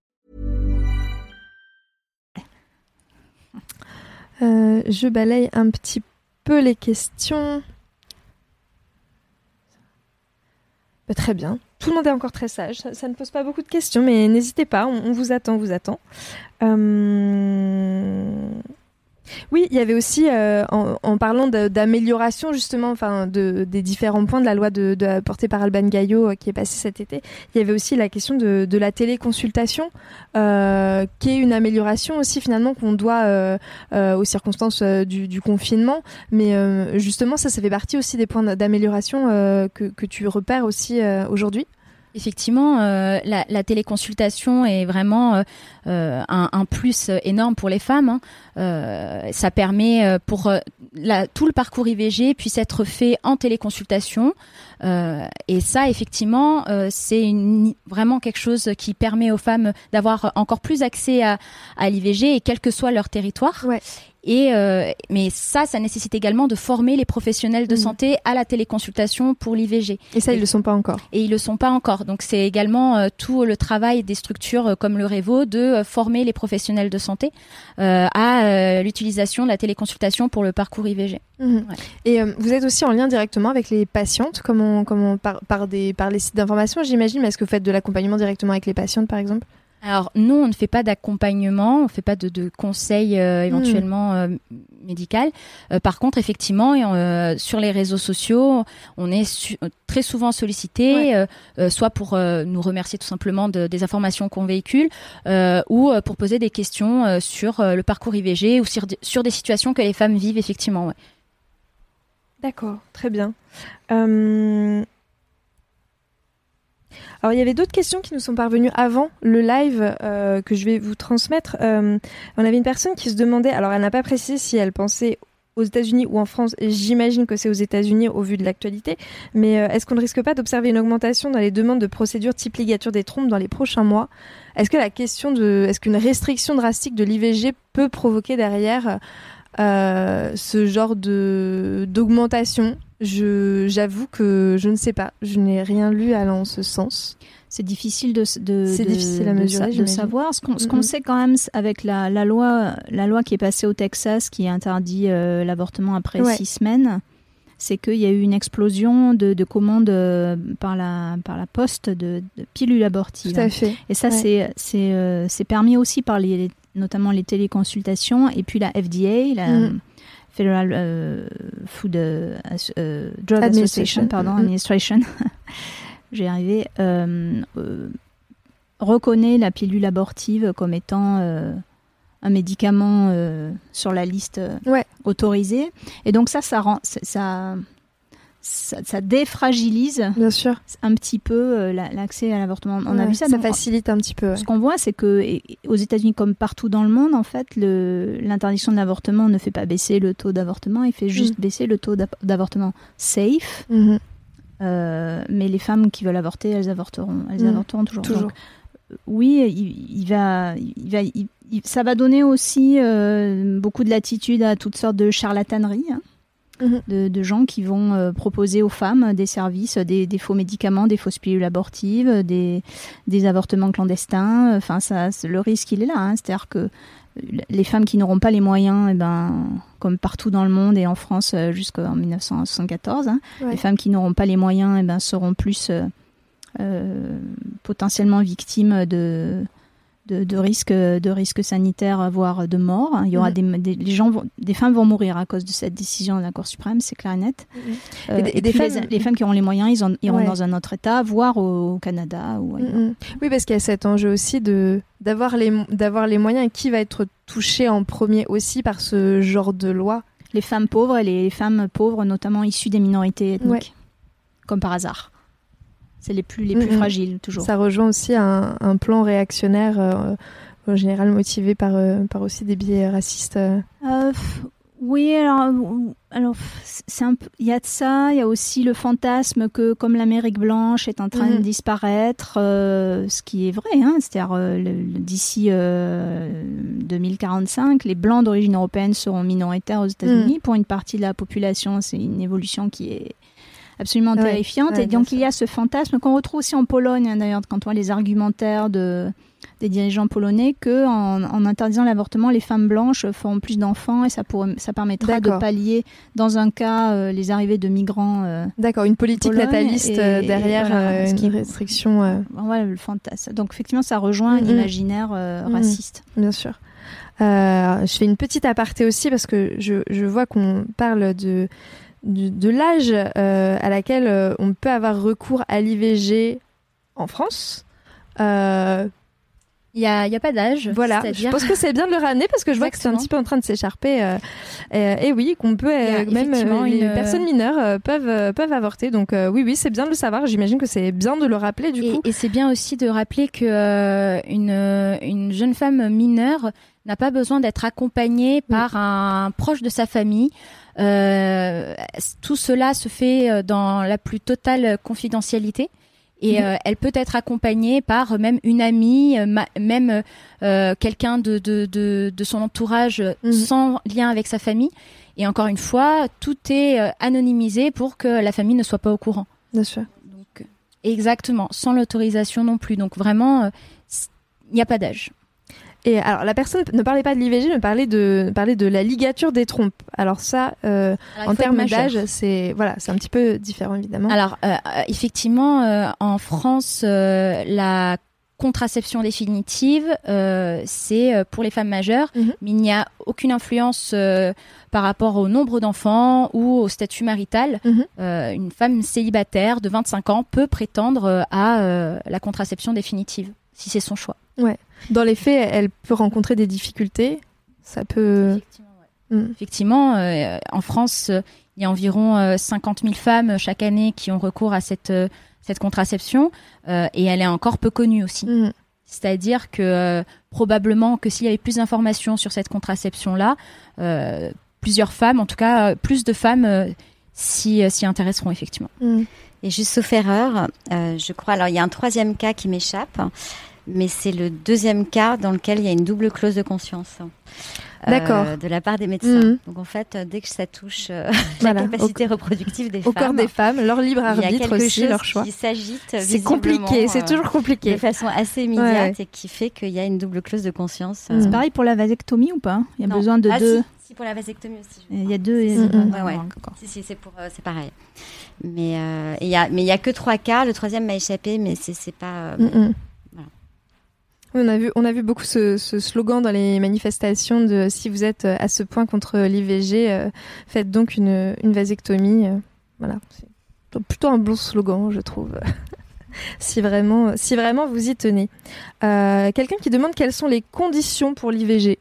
Euh, je balaye un petit peu les questions. Bah, très bien. Tout le monde est encore très sage. Ça, ne pose pas beaucoup de questions, mais n'hésitez pas. On, vous attend, on vous attend. Euh... Oui, il y avait aussi, euh, en, parlant d'amélioration justement, enfin, de, des différents points de la loi de, portée par Alban Gaillot euh, qui est passée cet été, il y avait aussi la question de, la téléconsultation, euh, qui est une amélioration aussi finalement qu'on doit aux circonstances du, confinement. Mais justement, ça, ça fait partie aussi des points d'amélioration que, tu repères aussi aujourd'hui. Effectivement, euh, la, téléconsultation est vraiment euh, euh, un, plus énorme pour les femmes. Hein. ça permet pour tout le parcours IVG puisse être fait en téléconsultation. et ça, effectivement, c'est vraiment quelque chose qui permet aux femmes d'avoir encore plus accès à, l'IVG quel que soit leur territoire. Et euh, mais ça, ça nécessite également de former les professionnels de mm. santé à la téléconsultation pour l'IVG. Et ça, ils le sont pas encore. Et ils le sont pas encore. Donc c'est également euh, tout le travail des structures euh, comme le Révo de former les professionnels de santé à l'utilisation de la téléconsultation pour le parcours IVG. Mm. Et vous êtes aussi en lien directement avec les patientes, comme comme par, par, des, par les sites d'information, j'imagine. Mais est-ce que vous faites de l'accompagnement directement avec les patientes, par exemple? Alors nous, on ne fait pas d'accompagnement, on ne fait pas de, de conseils euh, hmm. éventuellement euh, médical. Euh, par contre, effectivement, sur les réseaux sociaux, on est très souvent sollicité, soit pour nous remercier tout simplement de, des informations qu'on véhicule, ou pour poser des questions sur le parcours IVG ou sur, sur, des situations que les femmes vivent effectivement. Ouais. D'accord, très bien. Alors il y avait d'autres questions qui nous sont parvenues avant le live euh, que je vais vous transmettre. Euh, on avait une personne qui se demandait, alors elle n'a pas précisé si elle pensait aux États-Unis ou en France, j'imagine que c'est aux États-Unis au vu de l'actualité, mais euh, est-ce qu'on ne risque pas d'observer une augmentation dans les demandes de procédures type ligature des trompes dans les prochains mois? Est-ce que la question de, est-ce qu'une restriction drastique de l'IVG peut provoquer derrière ce genre de d'augmentation? J'avoue que je ne sais pas. Je n'ai rien lu allant en ce sens. C'est difficile de, de, c'est difficile à mesurer, de, savoir. Ce qu'on, mm-hmm. sait quand même avec la, la, loi, la loi qui est passée au Texas qui interdit euh, l'avortement après six semaines, c'est qu'il y a eu une explosion de, de commandes euh, par la, par la poste de, de pilules abortives. Tout à fait. Et ça, Ouais. c'est euh, permis aussi par les, notamment les téléconsultations et puis la FDA, la Mhm. Federal euh, Food euh, euh, Drug Administration. Association, pardon, Mhm. Administration. J'ai arrivé. reconnaît la pilule abortive comme étant un médicament sur la liste Ouais. autorisée. Et donc ça, ça rend, ça, ça, défragilise Bien sûr. un petit peu euh, la- l'accès à l'avortement. On a vu ça. Ça facilite un petit peu. ouais. ce qu'on voit, c'est que et- aux États-Unis, comme partout dans le monde, en fait, l'interdiction de l'avortement ne fait pas baisser le taux d'avortement, il fait juste baisser le taux d'av- d'avortement safe. Mhm. Euh, mais les femmes qui veulent avorter, elles avorteront, elles avorteront toujours. Toujours. Donc, oui, il, il va, il va, il- il- ça va donner aussi euh, beaucoup de latitude à toutes sortes de charlataneries. hein, Mhm. De, de gens qui vont euh, proposer aux femmes des services, des, des faux médicaments, des fausses pilules abortives, des, des avortements clandestins. Enfin, ça, le risque, il est là. hein. C'est-à-dire que les femmes qui n'auront pas les moyens, eh ben, comme partout dans le monde et en France euh, jusqu'en 1974, hein, Ouais. les femmes qui n'auront pas les moyens eh ben, seront plus euh, euh, potentiellement victimes de, de, de risques de sanitaires, voire de mort. Il y aura Mhm. des, des, les gens vont- des femmes vont mourir à cause de cette décision de la Cour suprême, c'est clair et net. Mhm. Euh, Et des- et des puis les- femmes- les, femmes qui auront les moyens, ils en- iront Ouais. dans un autre État, voire au, au Canada ou. Mhm. Oui, parce qu'il y a cet enjeu aussi de d'avoir les d'avoir les moyens qui va être touché en premier aussi par ce genre de loi? Les femmes pauvres et les femmes pauvres, notamment issues des minorités ethniques, Ouais. comme par hasard. C'est les plus les plus Mhm. fragiles toujours. Ça rejoint aussi un, un plan réactionnaire euh, en général motivé par euh, par aussi des biais racistes. euh. Oui, alors, alors c'est un il y a de ça, il y a aussi le fantasme que comme l'Amérique blanche est en train de disparaître, euh, ce qui est vrai, hein, c'est-à-dire euh, d'ici euh, 2045, les blancs d'origine européenne seront minoritaires aux États-Unis. Pour une partie de la population, c'est une évolution qui est absolument Ouais, terrifiante. ouais, et donc il y a ce fantasme qu'on retrouve aussi en Pologne, hein, d'ailleurs, quand on voit les argumentaires de des dirigeants polonais que en, en interdisant l'avortement, les femmes blanches feront plus d'enfants et ça, pourrait, ça permettra de pallier, dans un cas, euh, les arrivées de migrants. euh, D'accord, une politique nataliste et- euh, et derrière voilà, euh, ce une qui- restriction. euh, voilà, le fantasme. Donc effectivement, ça rejoint Mhm. l'imaginaire euh, Mhm. raciste. Bien sûr. Je fais une petite aparté aussi parce que je, je vois qu'on parle de, de, de l'âge euh, à laquelle euh, on peut avoir recours à l'IVG en France. Euh, Il n'y a, a pas d'âge. voilà, je pense que c'est bien de le ramener parce que je vois que c'est un petit peu en train de s'échapper. euh, euh, et oui, qu'on peut, euh, même euh, les une- personnes mineures peuvent, peuvent avorter. Donc oui, oui, c'est bien de le savoir. J'imagine que c'est bien de le rappeler du Et, coup. et c'est bien aussi de rappeler que une, une jeune femme mineure n'a pas besoin d'être accompagnée par un proche de sa famille. Euh, tout cela se fait euh, dans la plus totale confidentialité. Et Mhm. euh, elle peut être accompagnée par même une amie, ma- même euh, quelqu'un de, de, de, de son entourage Mhm. sans lien avec sa famille. Et encore une fois, tout est euh, anonymisé pour que la famille ne soit pas au courant. Bien sûr. Donc, exactement, sans l'autorisation non plus. Donc vraiment, il n'y a pas d'âge. Et alors, la personne ne parlait pas de l'IVG, mais parlait de, parlait de la ligature des trompes. Alors ça, euh, Alors, en termes d'âge, c'est voilà, c'est un petit peu différent évidemment. Alors, euh, euh, effectivement, euh, en France, la contraception définitive, euh, c'est pour les femmes majeures, Mhm. mais il n'y a aucune influence euh, par rapport au nombre d'enfants ou au statut marital. Mhm. Euh, une femme célibataire de 25 ans peut prétendre à la contraception définitive, si c'est son choix. Dans les faits, elle peut rencontrer des difficultés. Ça peut. Effectivement, Mm. Effectivement, euh, en France, euh, il y a environ euh, 50 000 femmes chaque année qui ont recours à cette, euh, cette contraception euh, et elle est encore peu connue aussi. Mm. C'est-à-dire que euh, probablement que s'il y avait plus d'informations sur cette contraception-là, euh, plusieurs femmes, en tout cas euh, plus de femmes, euh, s'y euh, intéresseront effectivement. Mm. Et juste sauf erreur, euh, je crois, alors il y a un troisième cas qui m'échappe, mais c'est le deuxième cas dans lequel il y a une double clause de conscience. euh, D'accord. de la part des médecins. Mhm. Donc en fait, euh, dès que ça touche euh, Voilà, la capacité reproductive des Au femmes, corps des femmes, leur libre arbitre aussi, leur choix. qui s'agite. C'est compliqué, c'est euh, toujours de compliqué. façon assez immédiate Ouais. et qui fait qu'il y a une double clause de conscience. Mm. C'est pareil pour la vasectomie ou pas Il y a Non. besoin de Ah, deux. si, Si, pour la vasectomie aussi. Il y a deux. il y a Mm, deux- mm. Ouais, ouais. Si, si, c'est pour, c'est pareil. Mais il y a, mais il y a que trois cas. Le troisième m'a échappé, mais c'est, c'est pas. euh, Mm, mm. Voilà. Oui, on a vu, on a vu beaucoup ce, ce slogan dans les manifestations de si vous êtes euh, à ce point contre l'IVG, euh, faites donc une, une vasectomie. euh, voilà, c'est plutôt un bon slogan, je trouve. si vraiment, si vraiment vous y tenez. Euh, Quelqu'un qui demande quelles sont les conditions pour l'IVG.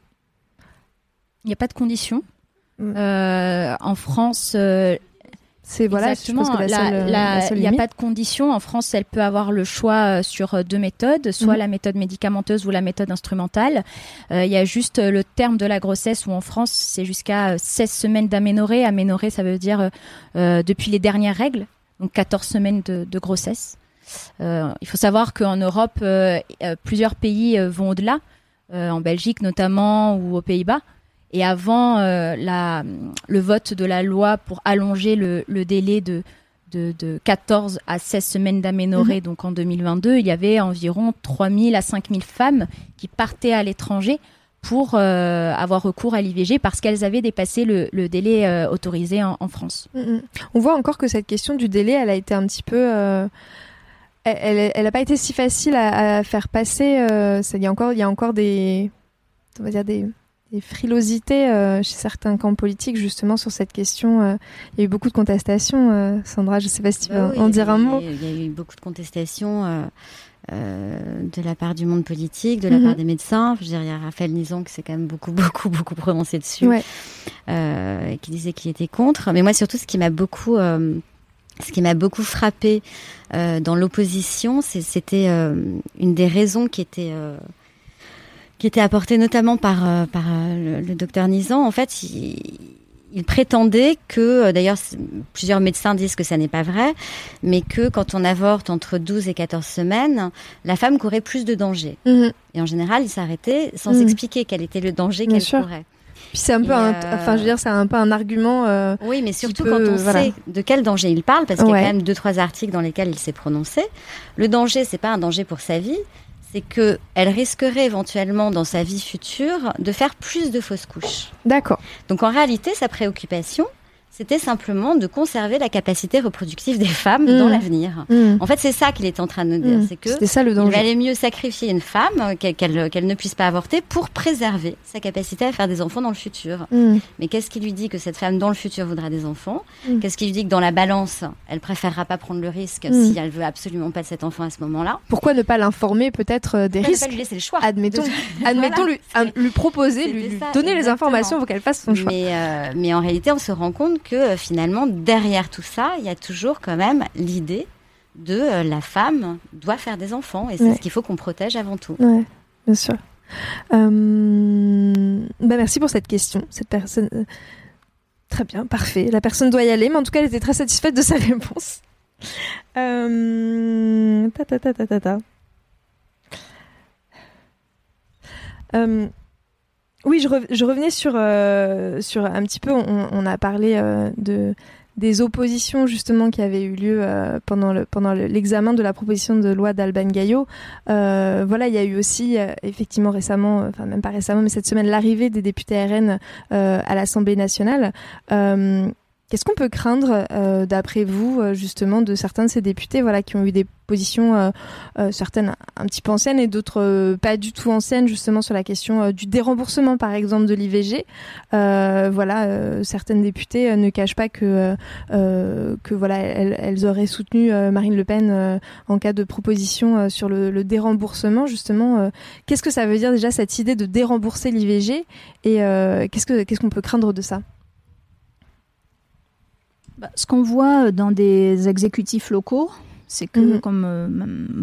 Il n'y a pas de conditions. Mm. Euh, en France, euh, C'est voilà, je Exactement. pense que la Il n'y a pas de condition. En France, elle peut avoir le choix euh, sur euh, deux méthodes, soit Mhm. la méthode médicamenteuse ou la méthode instrumentale. Euh, il y a juste le terme de la grossesse où en France, c'est jusqu'à euh, 16 semaines d'aménorrhée. Aménorrhée, ça veut dire euh, depuis les dernières règles, donc 14 semaines de, de grossesse. Euh, il faut savoir qu'en Europe, plusieurs pays vont au-delà, en Belgique notamment ou aux Pays-Bas. Et avant euh, la, le vote de la loi pour allonger le, le délai de, de, de 14 à 16 semaines d'aménorrhée, donc en 2022, il y avait environ 3000 à 5000 femmes qui partaient à l'étranger pour euh, avoir recours à l'IVG parce qu'elles avaient dépassé le, le délai euh, autorisé en, en France. Mm, mm. On voit encore que cette question du délai, elle a été un petit peu. euh, Elle n'a pas été si facile à, à faire passer. Il y a encore, il y a encore des, on va dire des, des frilosités euh, chez certains camps politiques justement sur cette question. euh. Il y a eu beaucoup de contestations. euh, Sandra, je ne sais pas si tu veux Bah oui, en dire un mot. Il y a eu beaucoup de contestations euh, de la part du monde politique, de la Mhm. part des médecins. Je a Raphaël Nizon qui s'est quand même beaucoup, beaucoup, beaucoup prononcé dessus, Ouais. euh, qui disait qu'il était contre. Mais moi, surtout, ce qui m'a beaucoup, ce qui m'a beaucoup frappé dans l'opposition, c'était une des raisons qui était qui était apportée notamment par euh, par euh, le, le docteur Nizan. En fait, il, il prétendait que, euh, d'ailleurs, plusieurs médecins disent que ça n'est pas vrai, mais que quand on avorte entre 12 et 14 semaines, la femme courait plus de danger. Mhm. Et en général, il s'arrêtait sans Mhm. expliquer quel était le danger qu'elle courait. Puis c'est un peu, un, enfin, je veux dire, c'est un peu un argument. euh, Oui, mais surtout peut- quand on voilà. sait de quel danger il parle, parce qu'il y a quand même deux, trois articles dans lesquels il s'est prononcé. Le danger, c'est pas un danger pour sa vie, c'est que elle risquerait éventuellement dans sa vie future de faire plus de fausses couches. D'accord. Donc en réalité, sa préoccupation, c'était simplement de conserver la capacité reproductive des femmes Mm. dans l'avenir. Mhm. En fait, c'est ça qu'il est en train de nous dire, Mhm. c'est que ça le il danger. valait mieux sacrifier une femme, euh, qu'elle ne puisse pas avorter, pour préserver sa capacité à faire des enfants dans le futur. Mais qu'est-ce qui lui dit que cette femme dans le futur voudra des enfants Mm. Qu'est-ce qui lui dit que dans la balance, elle préférera pas prendre le risque Mm. si elle veut absolument pas de cet enfant à ce moment-là Pourquoi ne pas l'informer peut-être euh, des Pourquoi ne risques pas lui laisser le choix Admettons, admettons Voilà. lui, un- lui proposer, lui, ça, donner les informations pour qu'elle fasse son choix. Mais, euh, mais en réalité, on se rend compte que euh, finalement, derrière tout ça, il y a toujours quand même l'idée de euh, la femme doit faire des enfants et c'est Ouais. ce qu'il faut qu'on protège avant tout. Ouais, bien sûr. Euh, bah merci pour cette question. Cette personne. Très bien, parfait. La personne doit y aller, mais en tout cas, elle était très satisfaite de sa réponse. Euh, ta, ta, ta, ta, ta, ta. Oui, je, je revenais sur, euh, sur un petit peu, on, a parlé euh, de, des oppositions justement qui avaient eu lieu euh, pendant le- pendant le- l'examen de la proposition de loi d'Alban Gaillot. Voilà, il y a eu aussi effectivement récemment, enfin même pas récemment, mais cette semaine, l'arrivée des députés RN à l'Assemblée nationale. Qu'est-ce qu'on peut craindre, d'après vous, justement, de certains de ces députés, voilà, qui ont eu des positions, euh, euh, certaines un petit peu anciennes et d'autres euh, pas du tout anciennes, justement, sur la question du déremboursement, par exemple, de l'IVG. Voilà, certaines députées ne cachent pas que, que voilà, elles, auraient soutenu Marine Le Pen en cas de proposition sur le, déremboursement, justement. qu'est-ce que ça veut dire déjà cette idée de dérembourser l'IVG et euh, qu'est-ce que qu'est-ce qu'on peut craindre de ça? Bah, ce qu'on voit dans des exécutifs locaux, c'est que, Mhm. comme euh,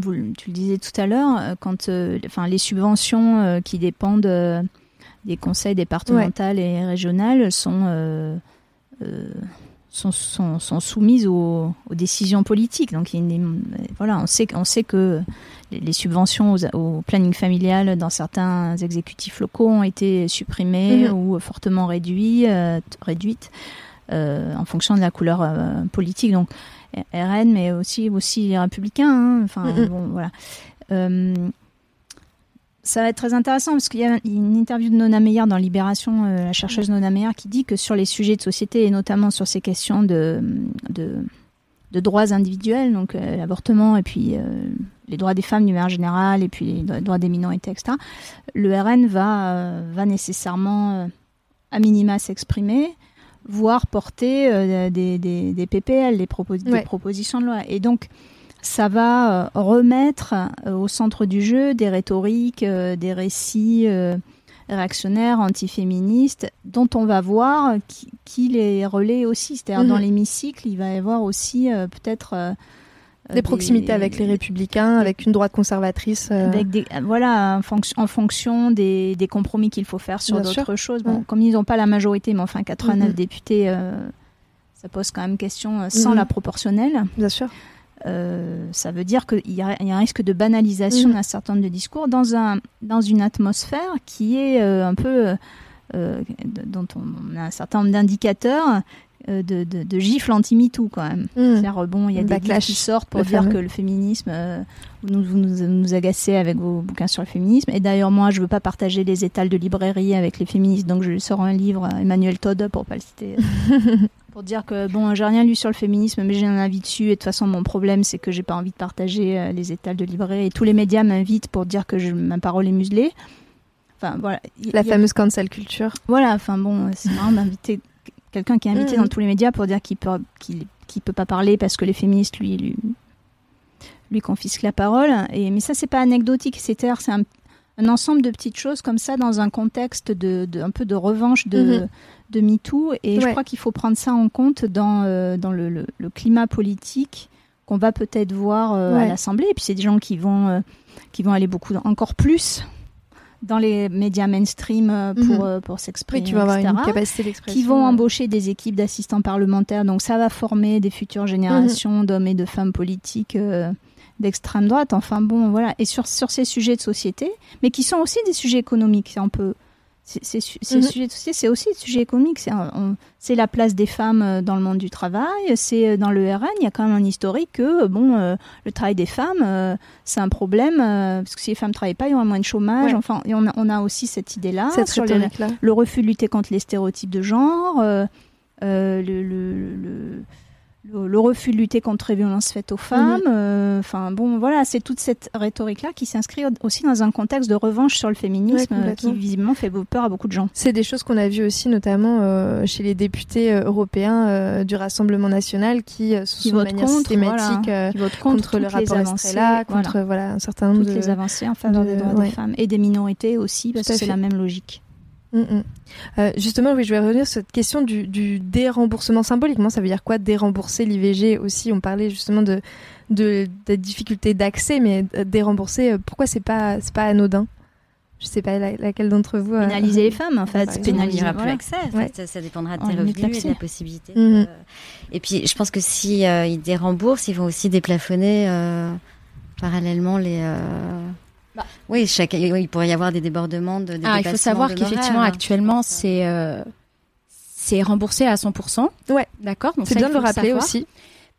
vous, tu le disais tout à l'heure, euh, quand euh, enfin, les subventions qui dépendent des conseils départementaux et régionaux sont, sont, sont, sont soumises aux, aux décisions politiques. Donc, il voilà, on sait, on sait que les, les subventions aux- au planning familial dans certains exécutifs locaux ont été supprimées Mhm. ou fortement euh, réduites euh, en fonction de la couleur euh, politique. Donc RN, mais aussi aussi les républicains. hein. Enfin Mhm. bon, voilà. Euh, ça va être très intéressant parce qu'il y a une interview de Nona Meyer dans Libération, euh, la chercheuse Nona Meyer, qui dit que sur les sujets de société et notamment sur ces questions de, de, de droits individuels, donc euh, l'avortement et puis euh, les droits des femmes d'une manière générale et puis les droits des minorités, etc., le RN va, va nécessairement à minima s'exprimer, voire porter euh, des, des, des PPL, des, propos- des Ouais. propositions de loi. Et donc, ça va euh, remettre euh, au centre du jeu des rhétoriques, des récits réactionnaires, antiféministes, dont on va voir qui, qui les relaie aussi. C'est-à-dire, Mhm. dans l'hémicycle, il va y avoir aussi peut-être... euh, Des proximités avec les républicains, avec une droite conservatrice. euh, avec des, voilà, en, fonction- en fonction des, des compromis qu'il faut faire sur d'autres choses. Bon, Mm. Comme ils n'ont pas la majorité, mais enfin 89 Mhm. députés, euh, ça pose quand même question euh, sans Mhm. la proportionnelle. Bien sûr. Euh, ça veut dire qu'il y, a il y a un risque de banalisation Mhm. d'un certain nombre de discours dans, un, dans une atmosphère qui est euh, un peu. euh, euh, dont on a un certain nombre d'indicateurs euh, de, de, de gifles anti-MeToo quand même. Mm. C'est-à-dire, euh, bon, il y a des Backlash, qui sortent pour dire que le féminisme, euh, vous, nous, vous nous, agacez avec vos bouquins sur le féminisme. Et d'ailleurs, moi, je veux pas partager les étals de librairie avec les féministes, donc je sors un livre, euh, Emmanuel Todd, pour pas le citer. euh, pour dire que, bon, j'ai rien lu sur le féminisme, mais j'ai un avis dessus. Et de toute façon, mon problème, c'est que j'ai pas envie de partager euh, les étals de librairie. Et tous les médias m'invitent pour dire que je, ma parole est muselée. Enfin, voilà. Il- La il y a- fameuse cancel culture. voilà, enfin bon, c'est marrant d'inviter quelqu'un qui est invité Mhm. dans tous les médias pour dire qu'il peut, qu'il, qu'il peut pas parler parce que les féministes lui, lui, lui confisquent la parole. Et, mais ça, c'est pas anecdotique, c'est-à-dire c'est un, un ensemble de petites choses comme ça dans un contexte de, de- un peu de revanche de, Mhm. de MeToo. Et je crois qu'il faut prendre ça en compte dans, euh, dans le, le- le climat politique qu'on va peut-être voir euh, à l'Assemblée. Et puis c'est des gens qui vont, euh, qui vont aller beaucoup, encore plus dans les médias mainstream euh, pour, Mhm. euh, pour s'exprimer, Oui, avoir etc., une capacité d'expression. qui vont embaucher des équipes d'assistants parlementaires. Donc ça va former des futures générations Mhm. d'hommes et de femmes politiques euh, d'extrême droite. Enfin bon, voilà. Et sur, sur ces sujets de société, mais qui sont aussi des sujets économiques. C'est un peu... Mhm. c'est aussi des sujets économiques. C'est la place des femmes euh, dans le monde du travail. C'est euh, dans le RN, il y a quand même un historique que euh, bon, euh, le travail des femmes, euh, c'est un problème euh, parce que si les femmes travaillent pas, il y aura moins de chômage. Ouais. Enfin, on a, on a aussi cette idée-là sur les, le refus de lutter contre les stéréotypes de genre, le, le, le, le- le refus de lutter contre les violences faites aux femmes. Mhm. euh, Enfin bon, voilà, c'est toute cette rhétorique-là qui s'inscrit aussi dans un contexte de revanche sur le Ouais, féminisme euh, qui visiblement fait peur à beaucoup de gens. C'est des choses qu'on a vues aussi, notamment euh, chez les députés européens du Rassemblement national qui se Qui votent manière contre, systématique voilà, qui votent contre, contre, le rapport Estrella, contre voilà, un certain nombre toutes de... les avancées en faveur de- des droits ouais. des femmes et des minorités aussi, parce que c'est la même logique. Mm, mm. Euh, justement, oui, je vais revenir sur cette question du, du déremboursement symboliquement. Ça veut dire quoi dérembourser l'IVG aussi? On parlait justement de, de des difficultés d'accès, mais euh, dérembourser, euh, pourquoi c'est pas c'est pas anodin? Je sais pas la- laquelle d'entre vous. euh, Pénaliser les femmes, en fait, pénaliser. plus voilà. accès. en Ouais. fait, ça, ça dépendra de tes revenus et de l'accès. la possibilité. Mhm. de- Et puis, je pense que si euh, ils déremboursent, ils vont aussi déplafonner euh, parallèlement les. Euh, Bah. Oui, chaque... oui, il pourrait y avoir des débordements de. des Ah, il faut savoir qu'effectivement, hein, actuellement, c'est euh, c'est remboursé à 100%. Ouais. D'accord. C'est bien de le rappeler savoir. aussi.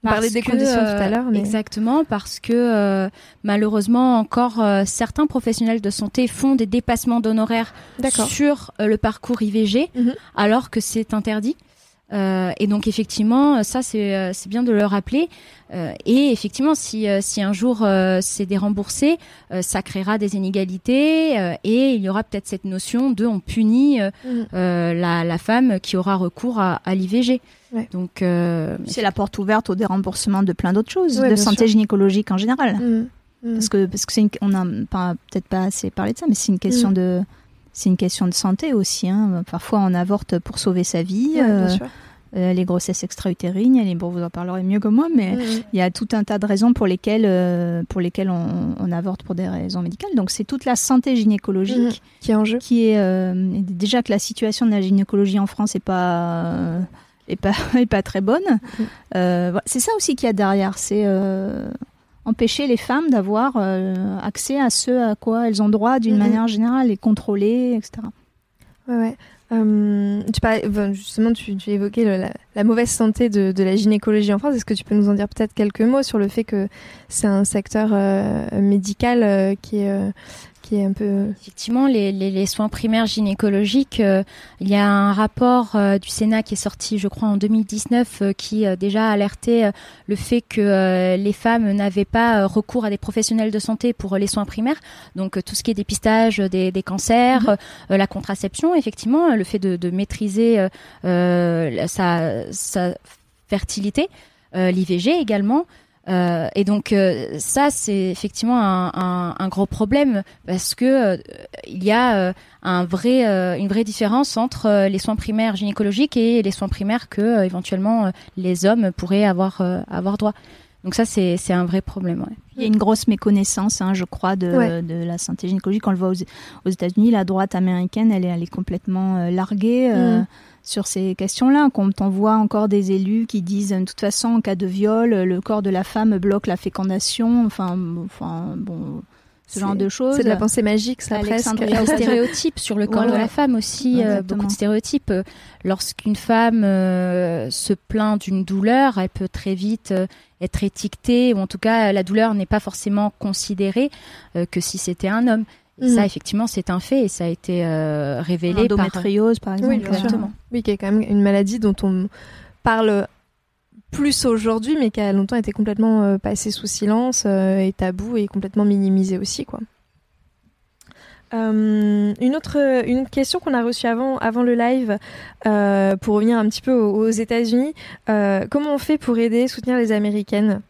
On parlait des que, conditions tout euh, à l'heure, mais Exactement, parce que euh, malheureusement encore euh, certains professionnels de santé font des dépassements d'honoraires sur euh, le parcours IVG, Mhm. alors que c'est interdit. Euh, et donc effectivement, ça c'est euh, c'est bien de le rappeler. Euh, et effectivement, si si un jour euh, c'est déremboursé, euh, ça créera des inégalités euh, et il y aura peut-être cette notion de on punit euh, la, la femme qui aura recours à, à l'IVG. Ouais. Donc euh, C'est la porte ouverte au déremboursement de plein d'autres choses, Ouais, de santé sûr. gynécologique en général. Mm, mm. Parce que parce que c'est une- on a peut-être pas assez parlé de ça, mais c'est une question Mm. de c'est une question de santé aussi. Hein. Parfois, on avorte pour sauver sa vie. Ouais, bien euh, sûr. euh, les grossesses extra-utérines, les- bon, vous en parlerez mieux que moi, mais il y a tout un tas de raisons pour lesquelles euh, pour lesquelles on, on avorte pour des raisons médicales. Donc, c'est toute la santé gynécologique Mhm. Qui est en jeu. qui est euh, déjà que la situation de la gynécologie en France est pas est pas est pas très bonne. Voilà. c'est ça aussi qu'il y a derrière, c'est empêcher les femmes d'avoir euh, accès à ce à quoi elles ont droit d'une Mhm. manière générale et contrôler, etc. Ouais, ouais. Euh, tu parlais, enfin, justement, tu, tu évoquais le- la, la mauvaise santé de, de la gynécologie en France. Est-ce que tu peux nous en dire peut-être quelques mots sur le fait que c'est un secteur euh, médical euh, qui, est, qui est un peu. Effectivement, les, les, les soins primaires gynécologiques, euh, il y a un rapport euh, du Sénat qui est sorti, je crois, en 2019, euh, qui déjà alertait le fait que les femmes n'avaient pas recours à des professionnels de santé pour les soins primaires. Donc tout ce qui est dépistage des, des cancers, mhm. la contraception, effectivement, le fait de, de maîtriser sa, sa fertilité, l'IVG également. Euh, et donc euh, ça, c'est effectivement un, un, un, gros problème parce que euh, il y a un vrai, une vraie différence entre les soins primaires gynécologiques et les soins primaires que éventuellement les hommes pourraient avoir avoir droit. Donc ça, c'est un vrai problème. Ouais. Il y a une grosse méconnaissance, hein, je crois, de, de, la santé gynécologique. On le voit aux, aux États-Unis, la droite américaine, elle est, elle est complètement larguée. Mm sur ces questions-là. Quand on voit encore des élus qui disent, de toute façon, en cas de viol, le corps de la femme bloque la fécondation. Enfin, enfin bon ce genre de choses. C'est de la pensée magique, ça presque. Il y a des stéréotypes sur le corps de la femme aussi, euh, beaucoup de stéréotypes. Lorsqu'une femme euh, se plaint d'une douleur, elle peut très vite euh, être étiquetée, ou en tout cas, la douleur n'est pas forcément considérée que si c'était un homme. Ça, mhm. effectivement, c'est un fait et ça a été euh, révélé L'endométriose, par... exemple. Oui, exactement. Oui, qui est quand même une maladie dont on parle plus aujourd'hui, mais qui a longtemps été complètement euh, passée sous silence euh, et tabou et complètement minimisée aussi, quoi. une autre une question qu'on a reçue avant, avant le live, pour revenir un petit peu aux, aux États-Unis, comment on fait pour aider, soutenir les Américaines?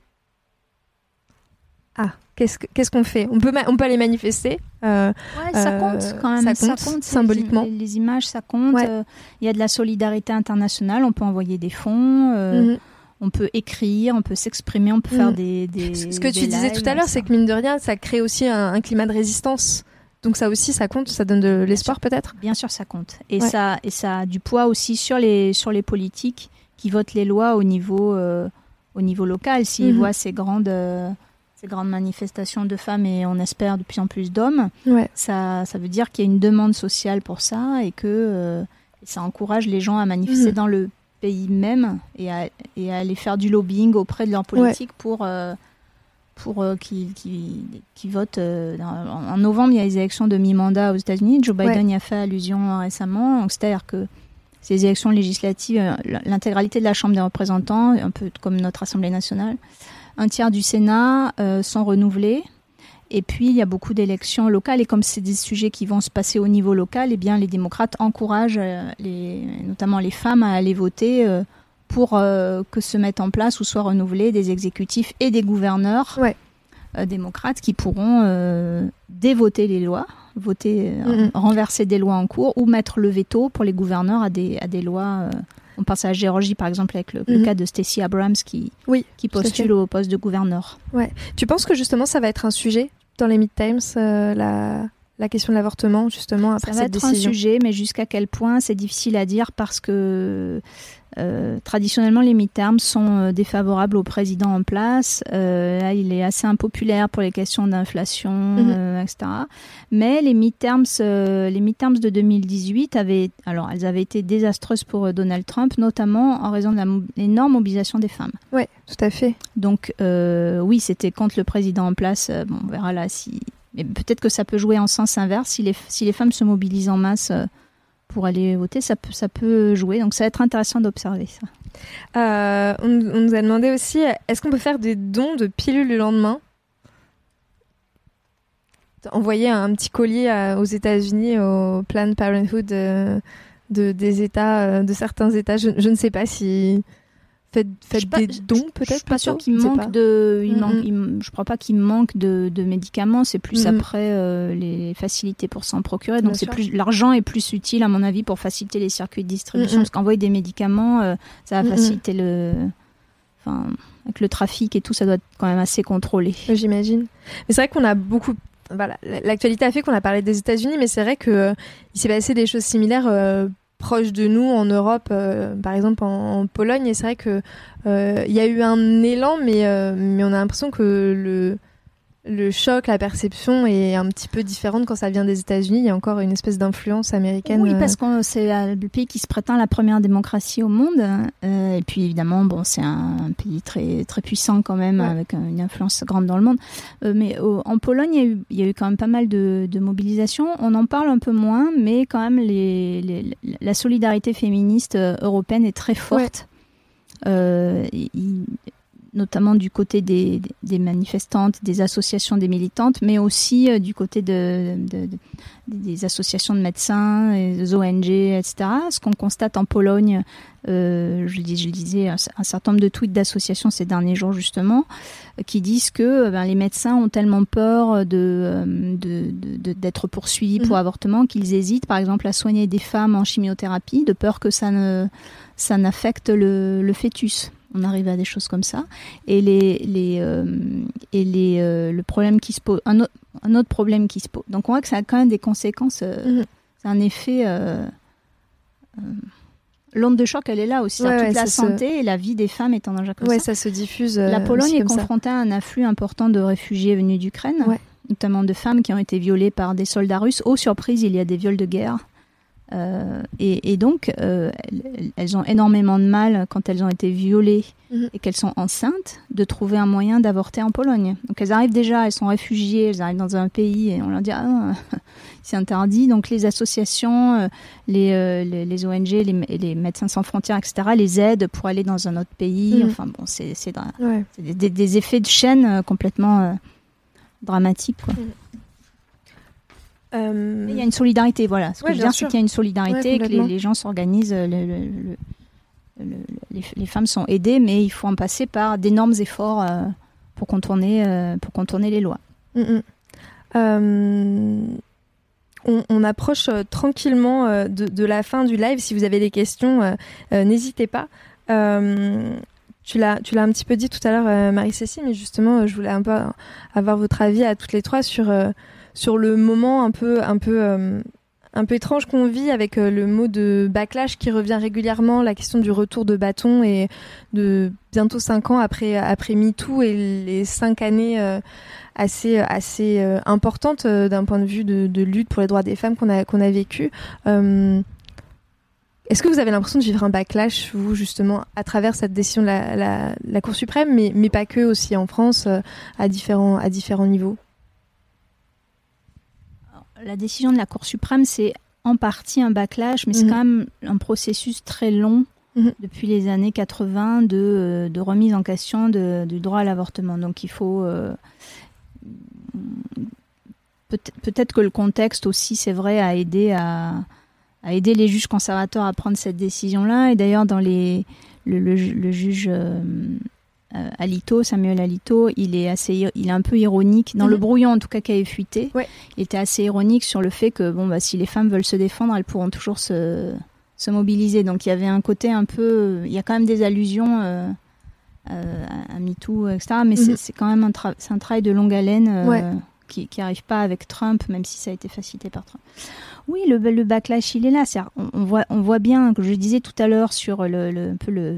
Ah, Qu'est-ce qu'on fait? On peut, on peut aller manifester. Euh, ça euh, compte quand même. Ça compte, symboliquement. Les, images, ça compte. Euh, il y a de la solidarité internationale. On peut envoyer des fonds. Mhm. On peut écrire, on peut s'exprimer, on peut faire mhm. des, des, Ce que tu disais tout à l'heure, c'est que mine de rien, ça crée aussi un, climat de résistance. Donc ça aussi, ça compte, ça donne de l'espoir peut-être? Bien sûr, ça compte. Et ça, et ça a du poids aussi sur les sur les politiques qui votent les lois au niveau au niveau local. S'ils mhm. voient ces grandes ces grandes manifestations de femmes et on espère de plus en plus d'hommes, ça, ça veut dire qu'il y a une demande sociale pour ça et que euh, ça encourage les gens à manifester mhm. dans le pays même et à, et à, aller faire du lobbying auprès de leurs politiques pour, euh, pour euh, qu'ils qui, votent. en novembre, il y a les élections de mi-mandat aux États-Unis. Joe Biden y a fait allusion récemment. C'est-à-dire que ces élections législatives, l'intégralité de la Chambre des représentants, un peu comme notre Assemblée nationale, un tiers du Sénat euh, sont renouvelés. Et puis, il y a beaucoup d'élections locales. Et comme c'est des sujets qui vont se passer au niveau local, eh bien, les démocrates encouragent euh, les, notamment les femmes à aller voter euh, pour que se mettent en place ou soient renouvelés des exécutifs et des gouverneurs démocrates qui pourront dévoter les lois, voter, mm-hmm. renverser des lois en cours ou mettre le veto pour les gouverneurs à des, à des lois on pense à la Géorgie, par exemple, avec le, mhm. cas de Stacey Abrams qui, oui, qui postule au poste de gouverneur. Ouais. Tu penses que justement ça va être un sujet dans les midterms, euh, la, la question de l'avortement, justement, après ça va être un sujet, mais jusqu'à quel point, c'est difficile à dire parce que euh, traditionnellement, les midterms sont euh, défavorables au président en place. Euh, il est assez impopulaire pour les questions d'inflation, mhm. etc. Mais les midterms, les midterms de 2018 avaient, alors, elles avaient été désastreuses pour Donald Trump, notamment en raison de l'énorme mobilisation des femmes. Oui, tout à fait. Donc, oui, c'était contre le président en place. bon, on verra là si. Mais peut-être que ça peut jouer en sens inverse si les, si les femmes se mobilisent en masse pour aller voter, ça peut, ça peut jouer. Donc ça va être intéressant d'observer ça. Euh, on, nous a demandé aussi, est-ce qu'on peut faire des dons de pilules le lendemain? Envoyer un petit colis aux États-Unis, au Planned Parenthood euh, de, des États, euh, de certains États. Je, je, ne sais pas si Faites, des dons peut-être. Je suis pas sûre qu'il manque de. Il manque, je crois pas qu'il manque de, de, médicaments. C'est plus après euh, les facilités pour s'en procurer. Donc c'est plus l'argent est plus utile à mon avis pour faciliter les circuits de distribution. Parce qu'envoyer des médicaments, euh, ça va faciliter le. Enfin, avec le trafic et tout, ça doit être quand même assez contrôlé. J'imagine. Mais c'est vrai qu'on a beaucoup voilà, l'actualité a fait qu'on a parlé des États-Unis, mais c'est vrai que euh, il s'est passé des choses similaires proche de nous en Europe, euh, par exemple en, Pologne. Et c'est vrai que euh, il y a eu un élan, mais euh, mais on a l'impression que le le choc, la perception est un petit peu différente quand ça vient des États-Unis. Il y a encore une espèce d'influence américaine. Oui, euh, parce que c'est euh, le pays qui se prétend la première démocratie au monde. Euh, et puis évidemment, bon, c'est un, pays très très puissant quand même, Ouais. avec euh, une influence grande dans le monde. Euh, mais au- en Pologne, il y, a eu, il y a eu quand même pas mal de, de mobilisations. On en parle un peu moins, mais quand même, les, les- la solidarité féministe euh, européenne est très forte. Euh, il- notamment du côté des, des manifestantes, des associations des militantes, mais aussi euh, du côté de, de- de- des associations de médecins, des ONG, etc. Ce qu'on constate en Pologne, euh, je, dis, je lisais un, un certain nombre de tweets d'associations ces derniers jours justement, euh, qui disent que euh, ben, les médecins ont tellement peur de, d'être poursuivis pour Mhm. avortement qu'ils hésitent par exemple à soigner des femmes en chimiothérapie de peur que ça ne ça n'affecte le, le fœtus. On arrive à des choses comme ça. Et, les, les, euh, et les, euh, le problème qui se pose, un, autre- un autre problème qui se pose. Donc on voit que ça a quand même des conséquences. euh, Mhm. C'est un effet. L'onde de choc, elle est là aussi. Ouais, toute la se- santé et la vie des femmes est en danger comme ouais, ça. ça se diffuse. La Pologne est ça. confrontée à un afflux important de réfugiés venus d'Ukraine, notamment de femmes qui ont été violées par des soldats russes. Aux surprises, il y a des viols de guerre. Euh, et, et donc, euh, elles, elles ont énormément de mal, quand elles ont été violées Mhm. et qu'elles sont enceintes, de trouver un moyen d'avorter en Pologne. Donc, elles arrivent déjà, elles sont réfugiées, elles arrivent dans un pays et on leur dit ah c'est interdit. Donc, les associations, euh, les, euh, les, les ONG, les, Médecins sans frontières, etc., les aident pour aller dans un autre pays. Mhm. Enfin, bon, c'est Ouais. des, effets de chaîne complètement dramatiques. Quoi. Euh, il y a une solidarité, voilà. Ce que Ouais, je veux dire, c'est qu'il y a une solidarité Ouais, et que les, gens s'organisent. le- le- le- le- les, les femmes sont aidées, mais il faut en passer par d'énormes efforts euh, pour, contourner, euh, pour contourner les lois. Mm, mm. On, on approche tranquillement de, de la fin du live. Si vous avez des questions, n'hésitez pas. Euh, tu l'as, tu l'as un petit peu dit tout à l'heure, euh, Marie-Cécile, mais justement, euh, je voulais un peu avoir votre avis à toutes les trois sur, euh, sur le moment un peu, un peu, euh, un peu étrange qu'on vit avec euh, le mot de backlash qui revient régulièrement, la question du retour de bâton et de bientôt cinq ans après, après MeToo et les cinq années euh, assez, assez euh, importantes euh, d'un point de vue de, lutte pour les droits des femmes qu'on a, qu'on a vécu. Euh, est-ce que vous avez l'impression de vivre un backlash, vous, justement, à travers cette décision de la, la, la Cour suprême, mais, mais pas que, aussi en France, euh, à, différents, à différents niveaux? La décision de la Cour suprême, c'est en partie un backlash, mais c'est Mhm. quand même un processus très long Mhm. depuis les années 80 de, euh, de remise en question de- du droit à l'avortement. Donc il faut... euh, peut-être peut-être que le contexte aussi, c'est vrai, a aidé à, à aider les juges conservateurs à prendre cette décision-là. Et d'ailleurs, dans les le, le ju- le juge euh, euh, Alito, Samuel Alito, il est assez, il est un peu ironique dans le Mhm. brouillon en tout cas qui avait fuité. Ouais. Il était assez ironique sur le fait que bon bah si les femmes veulent se défendre, elles pourront toujours se se mobiliser. Donc il y avait un côté un peu, il y a quand même des allusions. euh, euh, à MeToo, etc. Mais c'est- Mhm. c'est quand même un, tra- c'est un travail de longue haleine Ouais. qui n'arrive pas avec Trump, même si ça a été facilité par Trump. Oui, le, le backlash, il est là. On, on voit, on voit bien, que je disais tout à l'heure sur le, le- un peu le,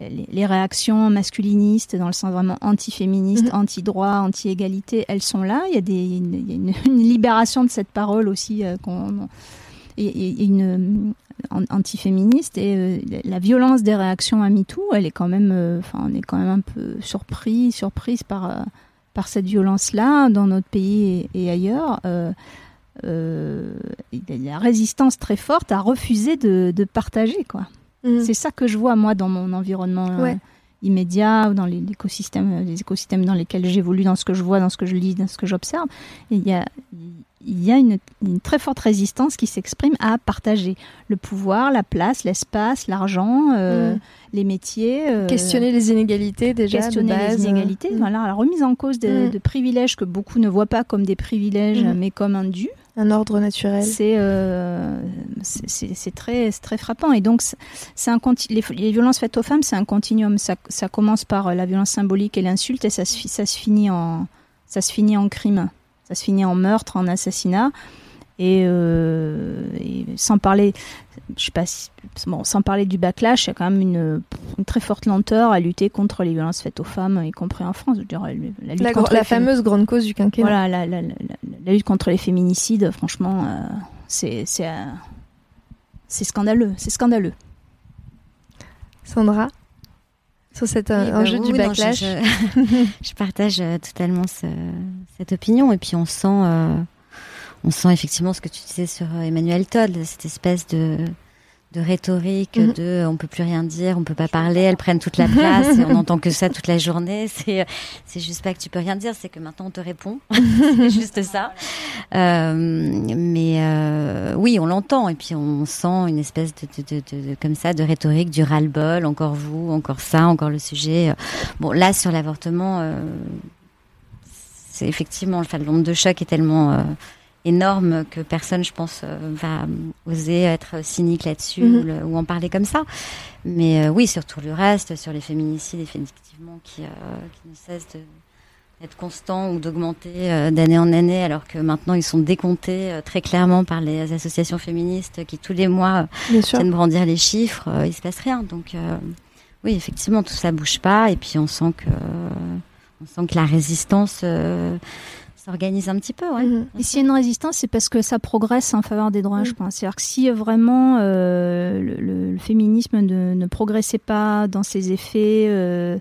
les, les réactions masculinistes, dans le sens vraiment anti-féministe, Mhm. anti-droit, anti-égalité, elles sont là. Il y a, des, une, il y a une, une libération de cette parole aussi, euh, qu'on- et, et- et une an- anti-féministe et euh, la violence des réactions à MeToo, elle est quand même, euh, enfin, on est quand même un peu surpris, surprise par euh, par cette violence-là dans notre pays et, et ailleurs. Euh, euh, il y a la résistance très forte à refuser de, de partager, quoi. Mhm. C'est ça que je vois moi dans mon environnement euh, immédiat ou dans les écosystèmes, les écosystèmes dans lesquels j'évolue, dans ce que je vois, dans ce que je lis, dans ce que j'observe. Il y a, il y a une, une très forte résistance qui s'exprime à partager le pouvoir, la place, l'espace, l'argent, euh, Mhm. les métiers. euh, Questionner les inégalités déjà questionner de base. les inégalités, Mhm. voilà, la remise en cause de, de privilèges que beaucoup ne voient pas comme des privilèges, mais comme un dû. Un ordre naturel. C'est euh, très, très frappant. Et donc, c'est- un les, violences faites aux femmes, c'est un continuum. Ça, commence par euh, la violence symbolique et l'insulte, et ça se, ça, se finit en, ça se finit en crime. Ça se finit en meurtre, en assassinat. Et, sans parler, je sais pas bon, sans parler du backlash, il y a quand même une, très forte lenteur à lutter contre les violences faites aux femmes, y compris en France. Je dirais, la, lutte contre la fameuse grande cause du quinquennat. Voilà, la, la lutte contre les féminicides, franchement, c'est c'est scandaleux, c'est scandaleux. Sandra sur cet euh, bah enjeu du backlash. je, partage euh, totalement cette opinion et puis on sent, euh, on sent effectivement ce que tu disais sur Emmanuel Todd, cette espèce de de rhétorique, mhm. de on peut plus rien dire, on peut pas parler, elles prennent toute la place et on entend que ça toute la journée. C'est c'est juste pas que tu peux rien dire, c'est que maintenant on te répond. c'est juste ça. Euh, mais euh, oui, on l'entend et puis on sent une espèce de, de, de, de comme ça de rhétorique, du ras-le-bol, encore vous, encore ça, encore le sujet. Bon, là sur l'avortement, euh, c'est effectivement enfin, le nombre de chocs est tellement euh, énorme que personne, je pense, euh, va oser être cynique là-dessus mhm. ou, en parler comme ça. Mais euh, oui, sur tout le reste, sur les féminicides, effectivement, qui, euh, qui ne cessent d'être constants ou d'augmenter d'année en année, alors que maintenant ils sont décomptés très clairement par les associations féministes qui tous les mois viennent brandir les chiffres, il se passe rien. Donc oui, effectivement, tout ça bouge pas, et puis on sent que on sent que la résistance s'organise un petit peu. Ouais. Mhm. Et s'il y a une résistance, c'est parce que ça progresse en faveur des droits, je pense. C'est-à-dire que si vraiment euh, le, féminisme ne, progressait pas dans ses effets, euh,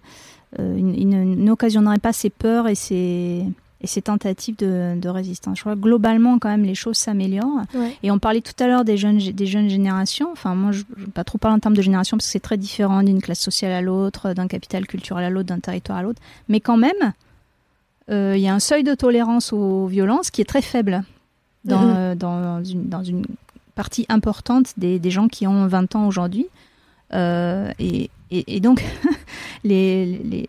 euh, il, n'occasionnerait pas ses peurs et ses, et ses tentatives de, résistance. Je crois que globalement, quand même, les choses s'améliorent. Et on parlait tout à l'heure des jeunes, des jeunes générations. Enfin, moi, je ne veux pas trop parler en termes de génération parce que c'est très différent d'une classe sociale à l'autre, d'un capital culturel à l'autre, d'un territoire à l'autre. Mais quand même, euh, il y a un seuil de tolérance aux violences qui est très faible dans, mhm. euh, dans, une, dans une, partie importante des, des, gens qui ont 20 ans aujourd'hui. Euh, et, et, donc, les, les,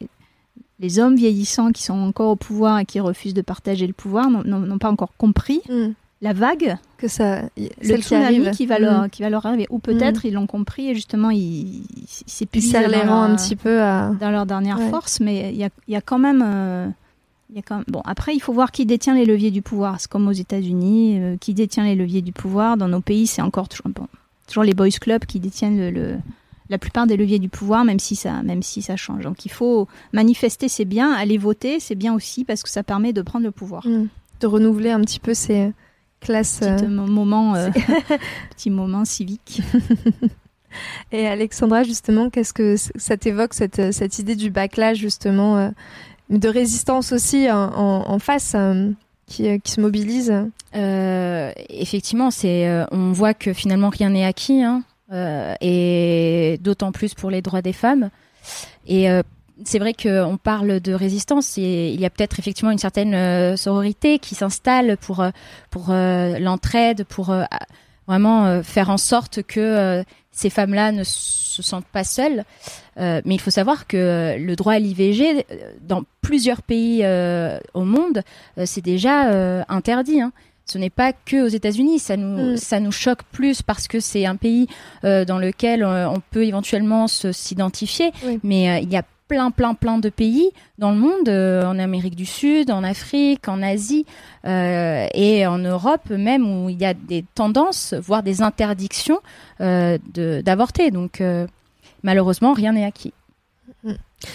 les, hommes vieillissants qui sont encore au pouvoir et qui refusent de partager le pouvoir n'ont pas encore compris mhm. la vague que ça le tsunami qui, qui va leur mhm. qui va leur arriver ou peut-être ils l'ont compris et justement ils ils serrent les rangs un petit peu dans leur dernière force mais il y a, y a, quand même Bon, après, il faut voir qui détient les leviers du pouvoir. C'est comme aux États-Unis, euh, qui détient les leviers du pouvoir. Dans nos pays, c'est encore toujours, bon, toujours les boys clubs qui détiennent le, la plupart des leviers du pouvoir, même si ça, même si ça change. Donc, il faut manifester, c'est bien. Aller voter, c'est bien aussi parce que ça permet de prendre le pouvoir, mmh. de renouveler un petit peu ces classes. Petit euh, moment, euh, petit moment civique. Et Alexandra, justement, qu'est-ce que ça t'évoque cette, cette idée du backlash justement de résistance aussi en, face euh, qui, euh, qui, se mobilise euh, Effectivement, c'est, on voit que finalement rien n'est acquis, hein, et d'autant plus pour les droits des femmes. Et c'est vrai qu'on parle de résistance et il y a peut-être effectivement une certaine sororité qui s'installe pour, pour l'entraide, pour vraiment faire en sorte que ces femmes-là ne se sentent pas seules. Euh, mais il faut savoir que le droit à l'IVG, euh, dans plusieurs pays euh, au monde, c'est déjà interdit. Hein. Ce n'est pas que aux États-Unis, ça nous mm. ça nous choque plus parce que c'est un pays dans lequel on peut éventuellement s'identifier, mais il y a plein, plein, plein de pays dans le monde, en Amérique du Sud, en Afrique, en Asie et en Europe même, où il y a des tendances, voire des interdictions d'avorter. Donc malheureusement, rien n'est acquis.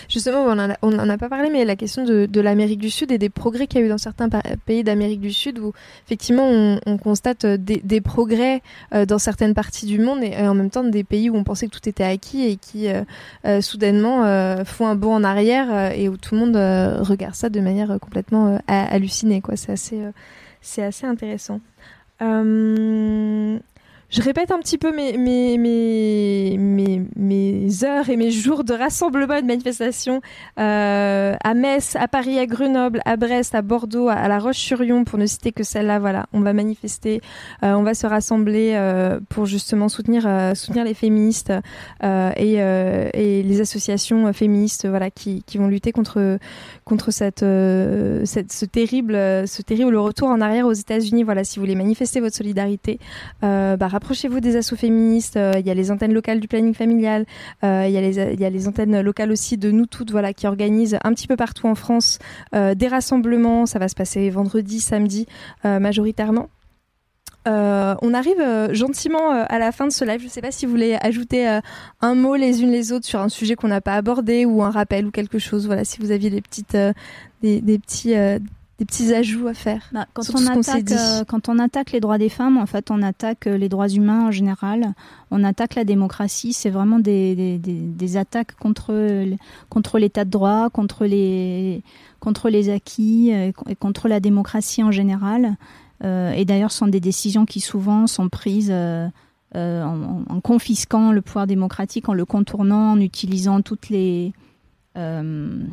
Justement, on n'en a, pas parlé, mais la question de, l'Amérique du Sud et des progrès qu'il y a eu dans certains pays d'Amérique du Sud, où effectivement on, constate euh, des, progrès euh, dans certaines parties du monde et en même temps des pays où on pensait que tout était acquis et qui euh, soudainement font un bond en arrière et où tout le monde regarde ça de manière complètement hallucinée. C'est assez intéressant je répète un petit peu mes, mes, mes, mes, heures et mes jours de rassemblement et de manifestation euh, à Metz, à Paris, à Grenoble, à Brest, à Bordeaux, à, La Roche-sur-Yon, pour ne citer que celle-là. Voilà, on va manifester, euh, on va se rassembler euh, pour justement soutenir, soutenir les féministes et, et, les associations féministes voilà, qui, qui vont lutter contre, contre cette, cette, ce, terrible, ce terrible retour en arrière aux États-Unis. Voilà, si vous voulez manifester votre solidarité, bah, rapprochez-vous des assauts féministes. Euh, il y a les antennes locales du planning familial. Euh, il y, a les, antennes locales aussi de nous toutes, voilà, qui organisent un petit peu partout en France euh, des rassemblements. Ça va se passer vendredi, samedi, majoritairement. On arrive gentiment à la fin de ce live. Je ne sais pas si vous voulez ajouter un mot les unes les autres sur un sujet qu'on n'a pas abordé ou un rappel ou quelque chose. Voilà, si vous aviez des petites, des, petits, des petits ajouts à faire. Bah, quand, on attaque, euh, quand on attaque les droits des femmes, en fait, on attaque euh, les droits humains en général. On attaque la démocratie. C'est vraiment des, des, des, des attaques contre, l- contre l'état de droit, contre les, contre les acquis euh, et contre la démocratie en général. Euh, et d'ailleurs, ce sont des décisions qui souvent sont prises euh, euh, en, en confisquant le pouvoir démocratique, en le contournant, en utilisant toutes les, euh,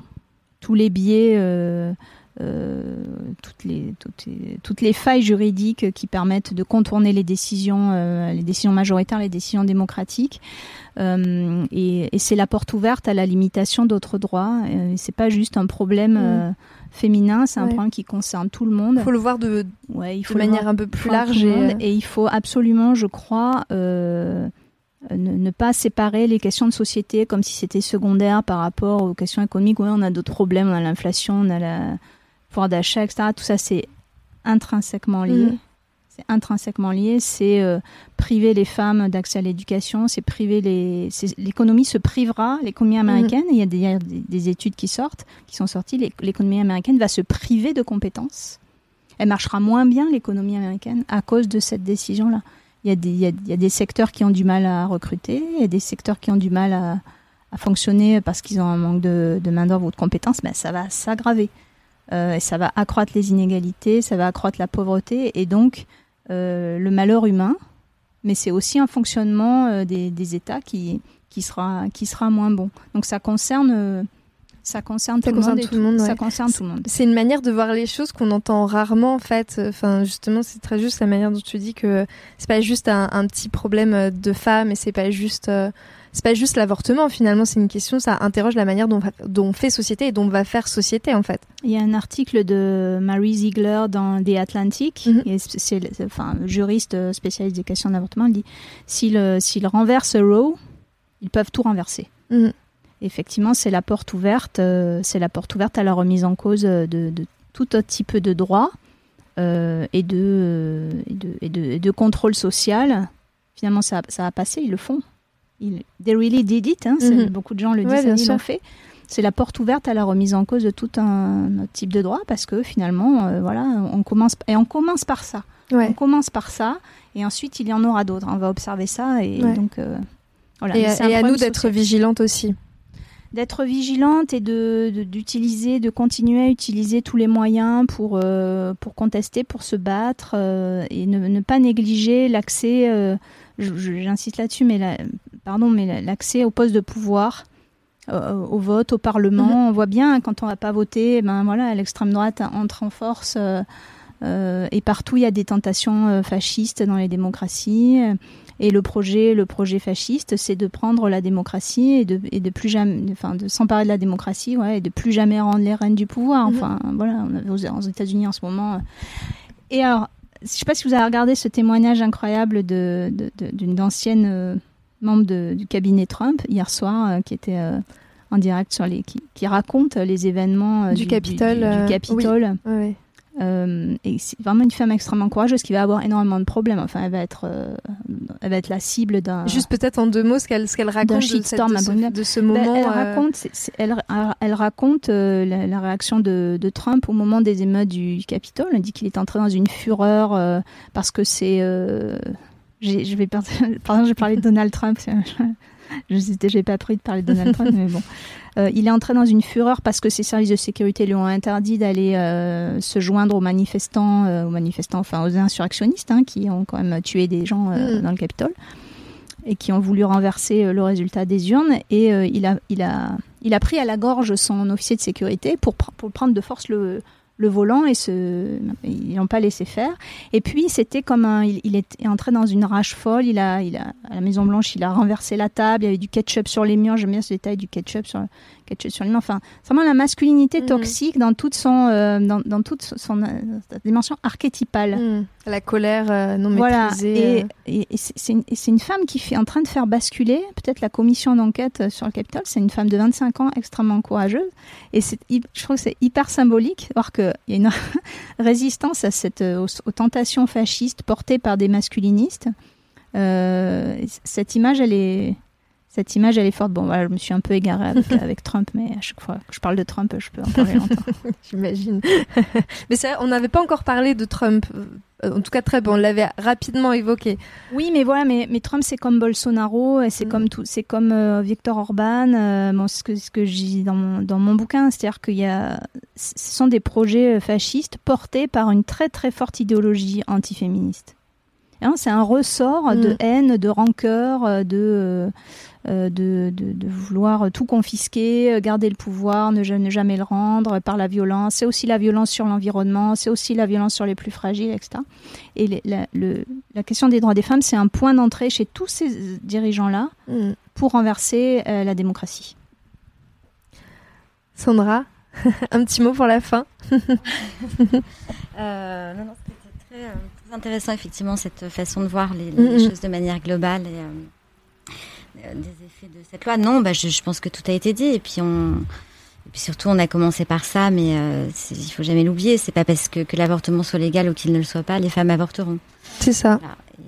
tous les biais. Euh, toutes, les, toutes, les, toutes les failles juridiques qui permettent de contourner les décisions, euh, les décisions majoritaires, les décisions démocratiques. Euh, et et c'est la porte ouverte à la limitation d'autres droits. C'est pas juste un problème euh, féminin, c'est un problème qui concerne tout le monde. Il faut le voir de, Ouais, il de faut manière voir un peu plus large. Et, euh, il faut absolument, je crois, euh, ne, ne pas séparer les questions de société comme si c'était secondaire par rapport aux questions économiques. Oui, on a d'autres problèmes, on a l'inflation, on a le pouvoir d'achat, etc. Tout ça, c'est intrinsèquement lié. Mhm. C'est intrinsèquement lié. C'est euh, priver les femmes d'accès à l'éducation. C'est priver les. L'économie se privera. L'économie américaine. Il y a des, il y a des- des études qui sortent, qui sont sorties. l'é- L'économie américaine va se priver de compétences. Elle marchera moins bien l'économie américaine à cause de cette décision-là. Il y, a des, il, y a, il y a des secteurs qui ont du mal à recruter, il y a des secteurs qui ont du mal à, à fonctionner parce qu'ils ont un manque de, de main-d'œuvre ou de compétences, ben, ça va s'aggraver. Euh, et ça va accroître les inégalités, ça va accroître la pauvreté et donc euh, le malheur humain. Mais c'est aussi un fonctionnement euh, des, des États qui, qui, sera, qui sera moins bon. Donc ça concerne, ça concerne, Ça tout, concerne le monde et tout le monde, Ça concerne tout le monde. C'est une manière de voir les choses qu'on entend rarement en fait. Enfin, justement, c'est très juste la manière dont tu dis que c'est pas juste un, un petit problème de femme et c'est pas juste, euh, c'est pas juste l'avortement. Finalement, c'est une question. Ça interroge la manière dont, on fait société et dont on va faire société en fait. Il y a un article de Mary Ziegler dans The Atlantic, Mhm. c'est, enfin, juriste spécialiste des questions d'avortement, dit s'ils, renversent Roe, ils peuvent tout renverser. Mhm. Effectivement, c'est la porte ouverte, euh, c'est la porte ouverte à la remise en cause de, de tout autre type de droits euh, et, de, euh, et, de, et, de, et de contrôle social. Finalement, ça, ça a passé, ils le font. Ils, they really did it. Hein, Mhm. Beaucoup de gens le disent, Ouais, bien ils l'ont fait c'est la porte ouverte à la remise en cause de tout un autre type de droit parce que finalement, euh, voilà, on commence et on commence par ça. Ouais. On commence par ça et ensuite il y en aura d'autres. On va observer ça et Ouais. donc euh, voilà. Et, à- et nous d'être social. vigilantes aussi. d'être vigilante et de d'utiliser, de, continuer à utiliser tous les moyens pour euh, pour contester, pour se battre euh, et ne, ne pas négliger l'accès. euh, J'insiste là-dessus, mais la- pardon, mais la- l'accès au poste de pouvoir euh, au vote, au Parlement. Mhm. On voit bien quand on va pas voter, ben voilà, l'extrême droite entre en force. euh, euh, et partout, il y a des tentations euh, fascistes dans les démocraties. euh, Et le projet, le projet fasciste, c'est de prendre la démocratie et de, et de plus jamais, enfin, de s'emparer de la démocratie, ouais, et de plus jamais rendre les rênes du pouvoir. Mhm. Enfin, voilà, on aux, aux États-Unis en ce moment. Et alors, je sais pas si vous avez regardé ce témoignage incroyable de, de- de- d'une ancienne euh, membre de- du cabinet Trump hier soir, euh, qui était euh, en direct sur les, qui, qui raconte les événements euh, Du Capitole, du, du euh, Capitole. Ouais. Euh, et c'est vraiment une femme extrêmement courageuse qui va avoir énormément de problèmes. Enfin, elle va être, euh, elle va être la cible d'un. Juste peut-être en deux mots ce qu'elle ce qu'elle raconte de, cette- de, ce, de ce Ben, moment. elle euh, raconte, elle, elle raconte euh, la, la réaction de, de Trump au moment des émeutes du Capitole. Elle dit qu'il est entré dans une fureur euh, parce que c'est. Je vais par- pardon, j'ai parlé de Donald Trump. Je n'ai pas pris de parler de Donald Trump, mais bon. Euh, il est entré dans une fureur parce que ses services de sécurité lui ont interdit d'aller euh, se joindre aux manifestants, euh, aux manifestants, enfin aux insurrectionnistes, hein, qui ont quand même tué des gens euh, Mm. dans le Capitole et qui ont voulu renverser le résultat des urnes. Et il, a, il, a, il a pris à la gorge son officier de sécurité pour, pr- pour prendre de force le, le volant et se, ils l'ont pas laissé faire. Et puis c'était comme un, il, il est entré dans une rage folle. Il a, il a à la Maison Blanche, il a renversé la table. Il y avait du ketchup sur les murs. J'aime bien ce détail du ketchup sur ketchup sur les. Enfin, c'est vraiment la masculinité Mhm. toxique dans toute son, euh, dans, dans toute son euh, sa dimension archétypale. hmm, La colère euh, non Voilà, maîtrisée. et, euh. et- et c'est une, femme qui fait en train de faire basculer peut-être la commission d'enquête sur le Capitole. C'est une femme de 25 ans extrêmement courageuse. Et je trouve que c'est hyper symbolique, voir que qu'il y a une résistance à cette, aux, tentations fascistes portées par des masculinistes. cette image, elle est, cette image, elle est forte. Bon, voilà, je me suis un peu égarée avec, avec, Trump, mais à chaque fois que je parle de Trump, je peux en parler longtemps. J'imagine. mais ça, on n'avait pas encore parlé de Trump. Euh, en tout cas, très bon, on l'avait rapidement évoqué. Oui, mais voilà, mais, mais Trump, c'est comme Bolsonaro, c'est mm. comme tout, c'est comme euh, Victor Orban. Euh, bon, ce que ce que j'ai dis dans mon dans mon bouquin, c'est-à-dire qu'il y a, ce sont des projets fascistes portés par une très très forte idéologie antiféministe. Hein, c'est un ressort de mm. haine, de rancœur, de euh, de, de, vouloir tout confisquer, euh, garder le pouvoir, ne, jamais le rendre par la violence. C'est aussi la violence sur l'environnement, c'est aussi la violence sur les plus fragiles, etc. Et la, la, question des droits des femmes, c'est un point d'entrée chez tous ces dirigeants-là mm. pour renverser euh, la démocratie. Sandra, un petit mot pour la fin. non, non, c'était très, intéressant, effectivement, cette façon de voir les, mm, mm. choses de manière globale. Et, euh, des effets de cette loi Non, bah, je, je, pense que tout a été dit. Et puis, on, et puis surtout, on a commencé par ça, mais euh, il faut jamais l'oublier. C'est pas parce que, que l'avortement soit légal ou qu'il ne le soit pas, les femmes avorteront. C'est ça.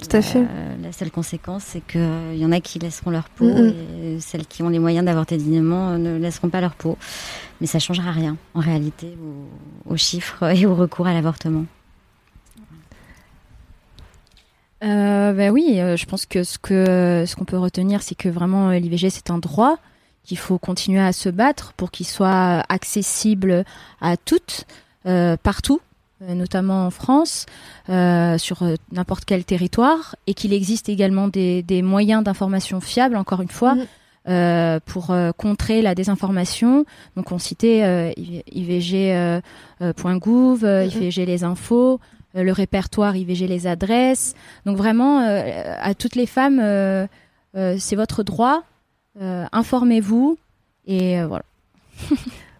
Tout à fait. Euh, la seule conséquence, c'est qu'il euh, y en a qui laisseront leur peau et celles qui ont les moyens d'avorter dignement euh, ne laisseront pas leur peau. Mais ça changera rien, en réalité, aux chiffres et au recours à l'avortement. Euh, ben oui, euh, je pense que ce que ce qu'on peut retenir, c'est que vraiment euh, l'IVG c'est un droit qu'il faut continuer à se battre pour qu'il soit accessible à toutes euh, partout, euh, notamment en France, sur n'importe quel territoire, et qu'il existe également des, des moyens d'information fiables, encore une fois. Mm. pour contrer la désinformation. Donc on citait ivg.gouv, IVG les infos, euh, le répertoire IVG les adresses. Donc vraiment, euh, à toutes les femmes, euh, c'est votre droit. Informez-vous et voilà.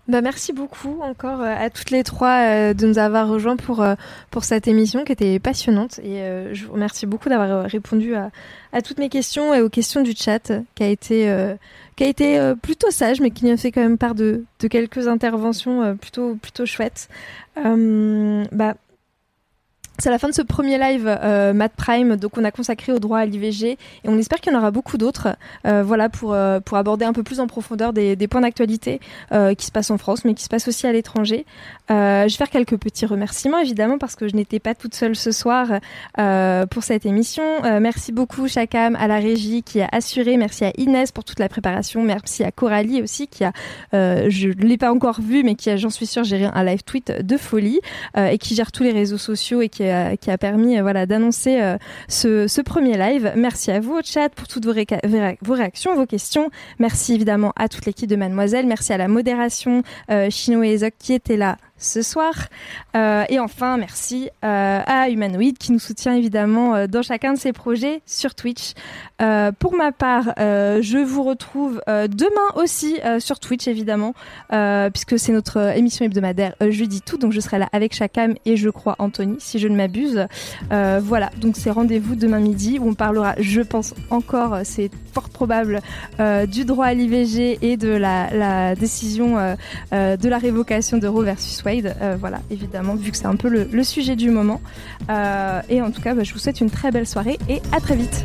Bah, merci beaucoup encore à toutes les trois de nous avoir rejoints pour, pour cette émission qui était passionnante. Et je vous remercie beaucoup d'avoir répondu à, à, toutes mes questions et aux questions du chat qui a été, qui a été plutôt sage, mais qui nous a fait quand même part de, de quelques interventions plutôt, plutôt chouettes. bah, c'est la fin de ce premier live euh, Prime, donc on a consacré au droit à l'IVG et on espère qu'il y en aura beaucoup d'autres, euh, voilà pour euh, pour aborder un peu plus en profondeur des, des points d'actualité euh, qui se passent en France, mais qui se passent aussi à l'étranger. Euh, je vais faire quelques petits remerciements évidemment parce que je n'étais pas toute seule ce soir pour cette émission. merci beaucoup Chakam à la régie qui a assuré, merci à Inès pour toute la préparation, merci à Coralie aussi qui a, je l'ai pas encore vu, mais qui a, j'en suis sûre, géré un live tweet de folie et qui gère tous les réseaux sociaux et qui qui a permis euh, voilà, d'annoncer euh, ce, premier live. Merci à vous au chat pour toutes vos, réactions, vos questions. Merci évidemment à toute l'équipe de Mademoiselle. Merci à la modération euh, Chino et Ezoc qui étaient là ce soir. Euh, et enfin, merci euh, à Humanoid qui nous soutient évidemment euh, dans chacun de ses projets sur Twitch. Pour ma part, je vous retrouve demain aussi sur Twitch évidemment, puisque c'est notre émission hebdomadaire jeudi tout, donc je serai là avec Chakam et je crois Anthony, si je ne m'abuse. voilà, donc c'est rendez-vous demain midi où on parlera, je pense encore, c'est fort probable, du droit à l'IVG et de la, la décision de la révocation de Roe versus euh, voilà, évidemment, vu que c'est un peu le, sujet du moment. Euh, et en tout cas, bah, je vous souhaite une très belle soirée et à très vite.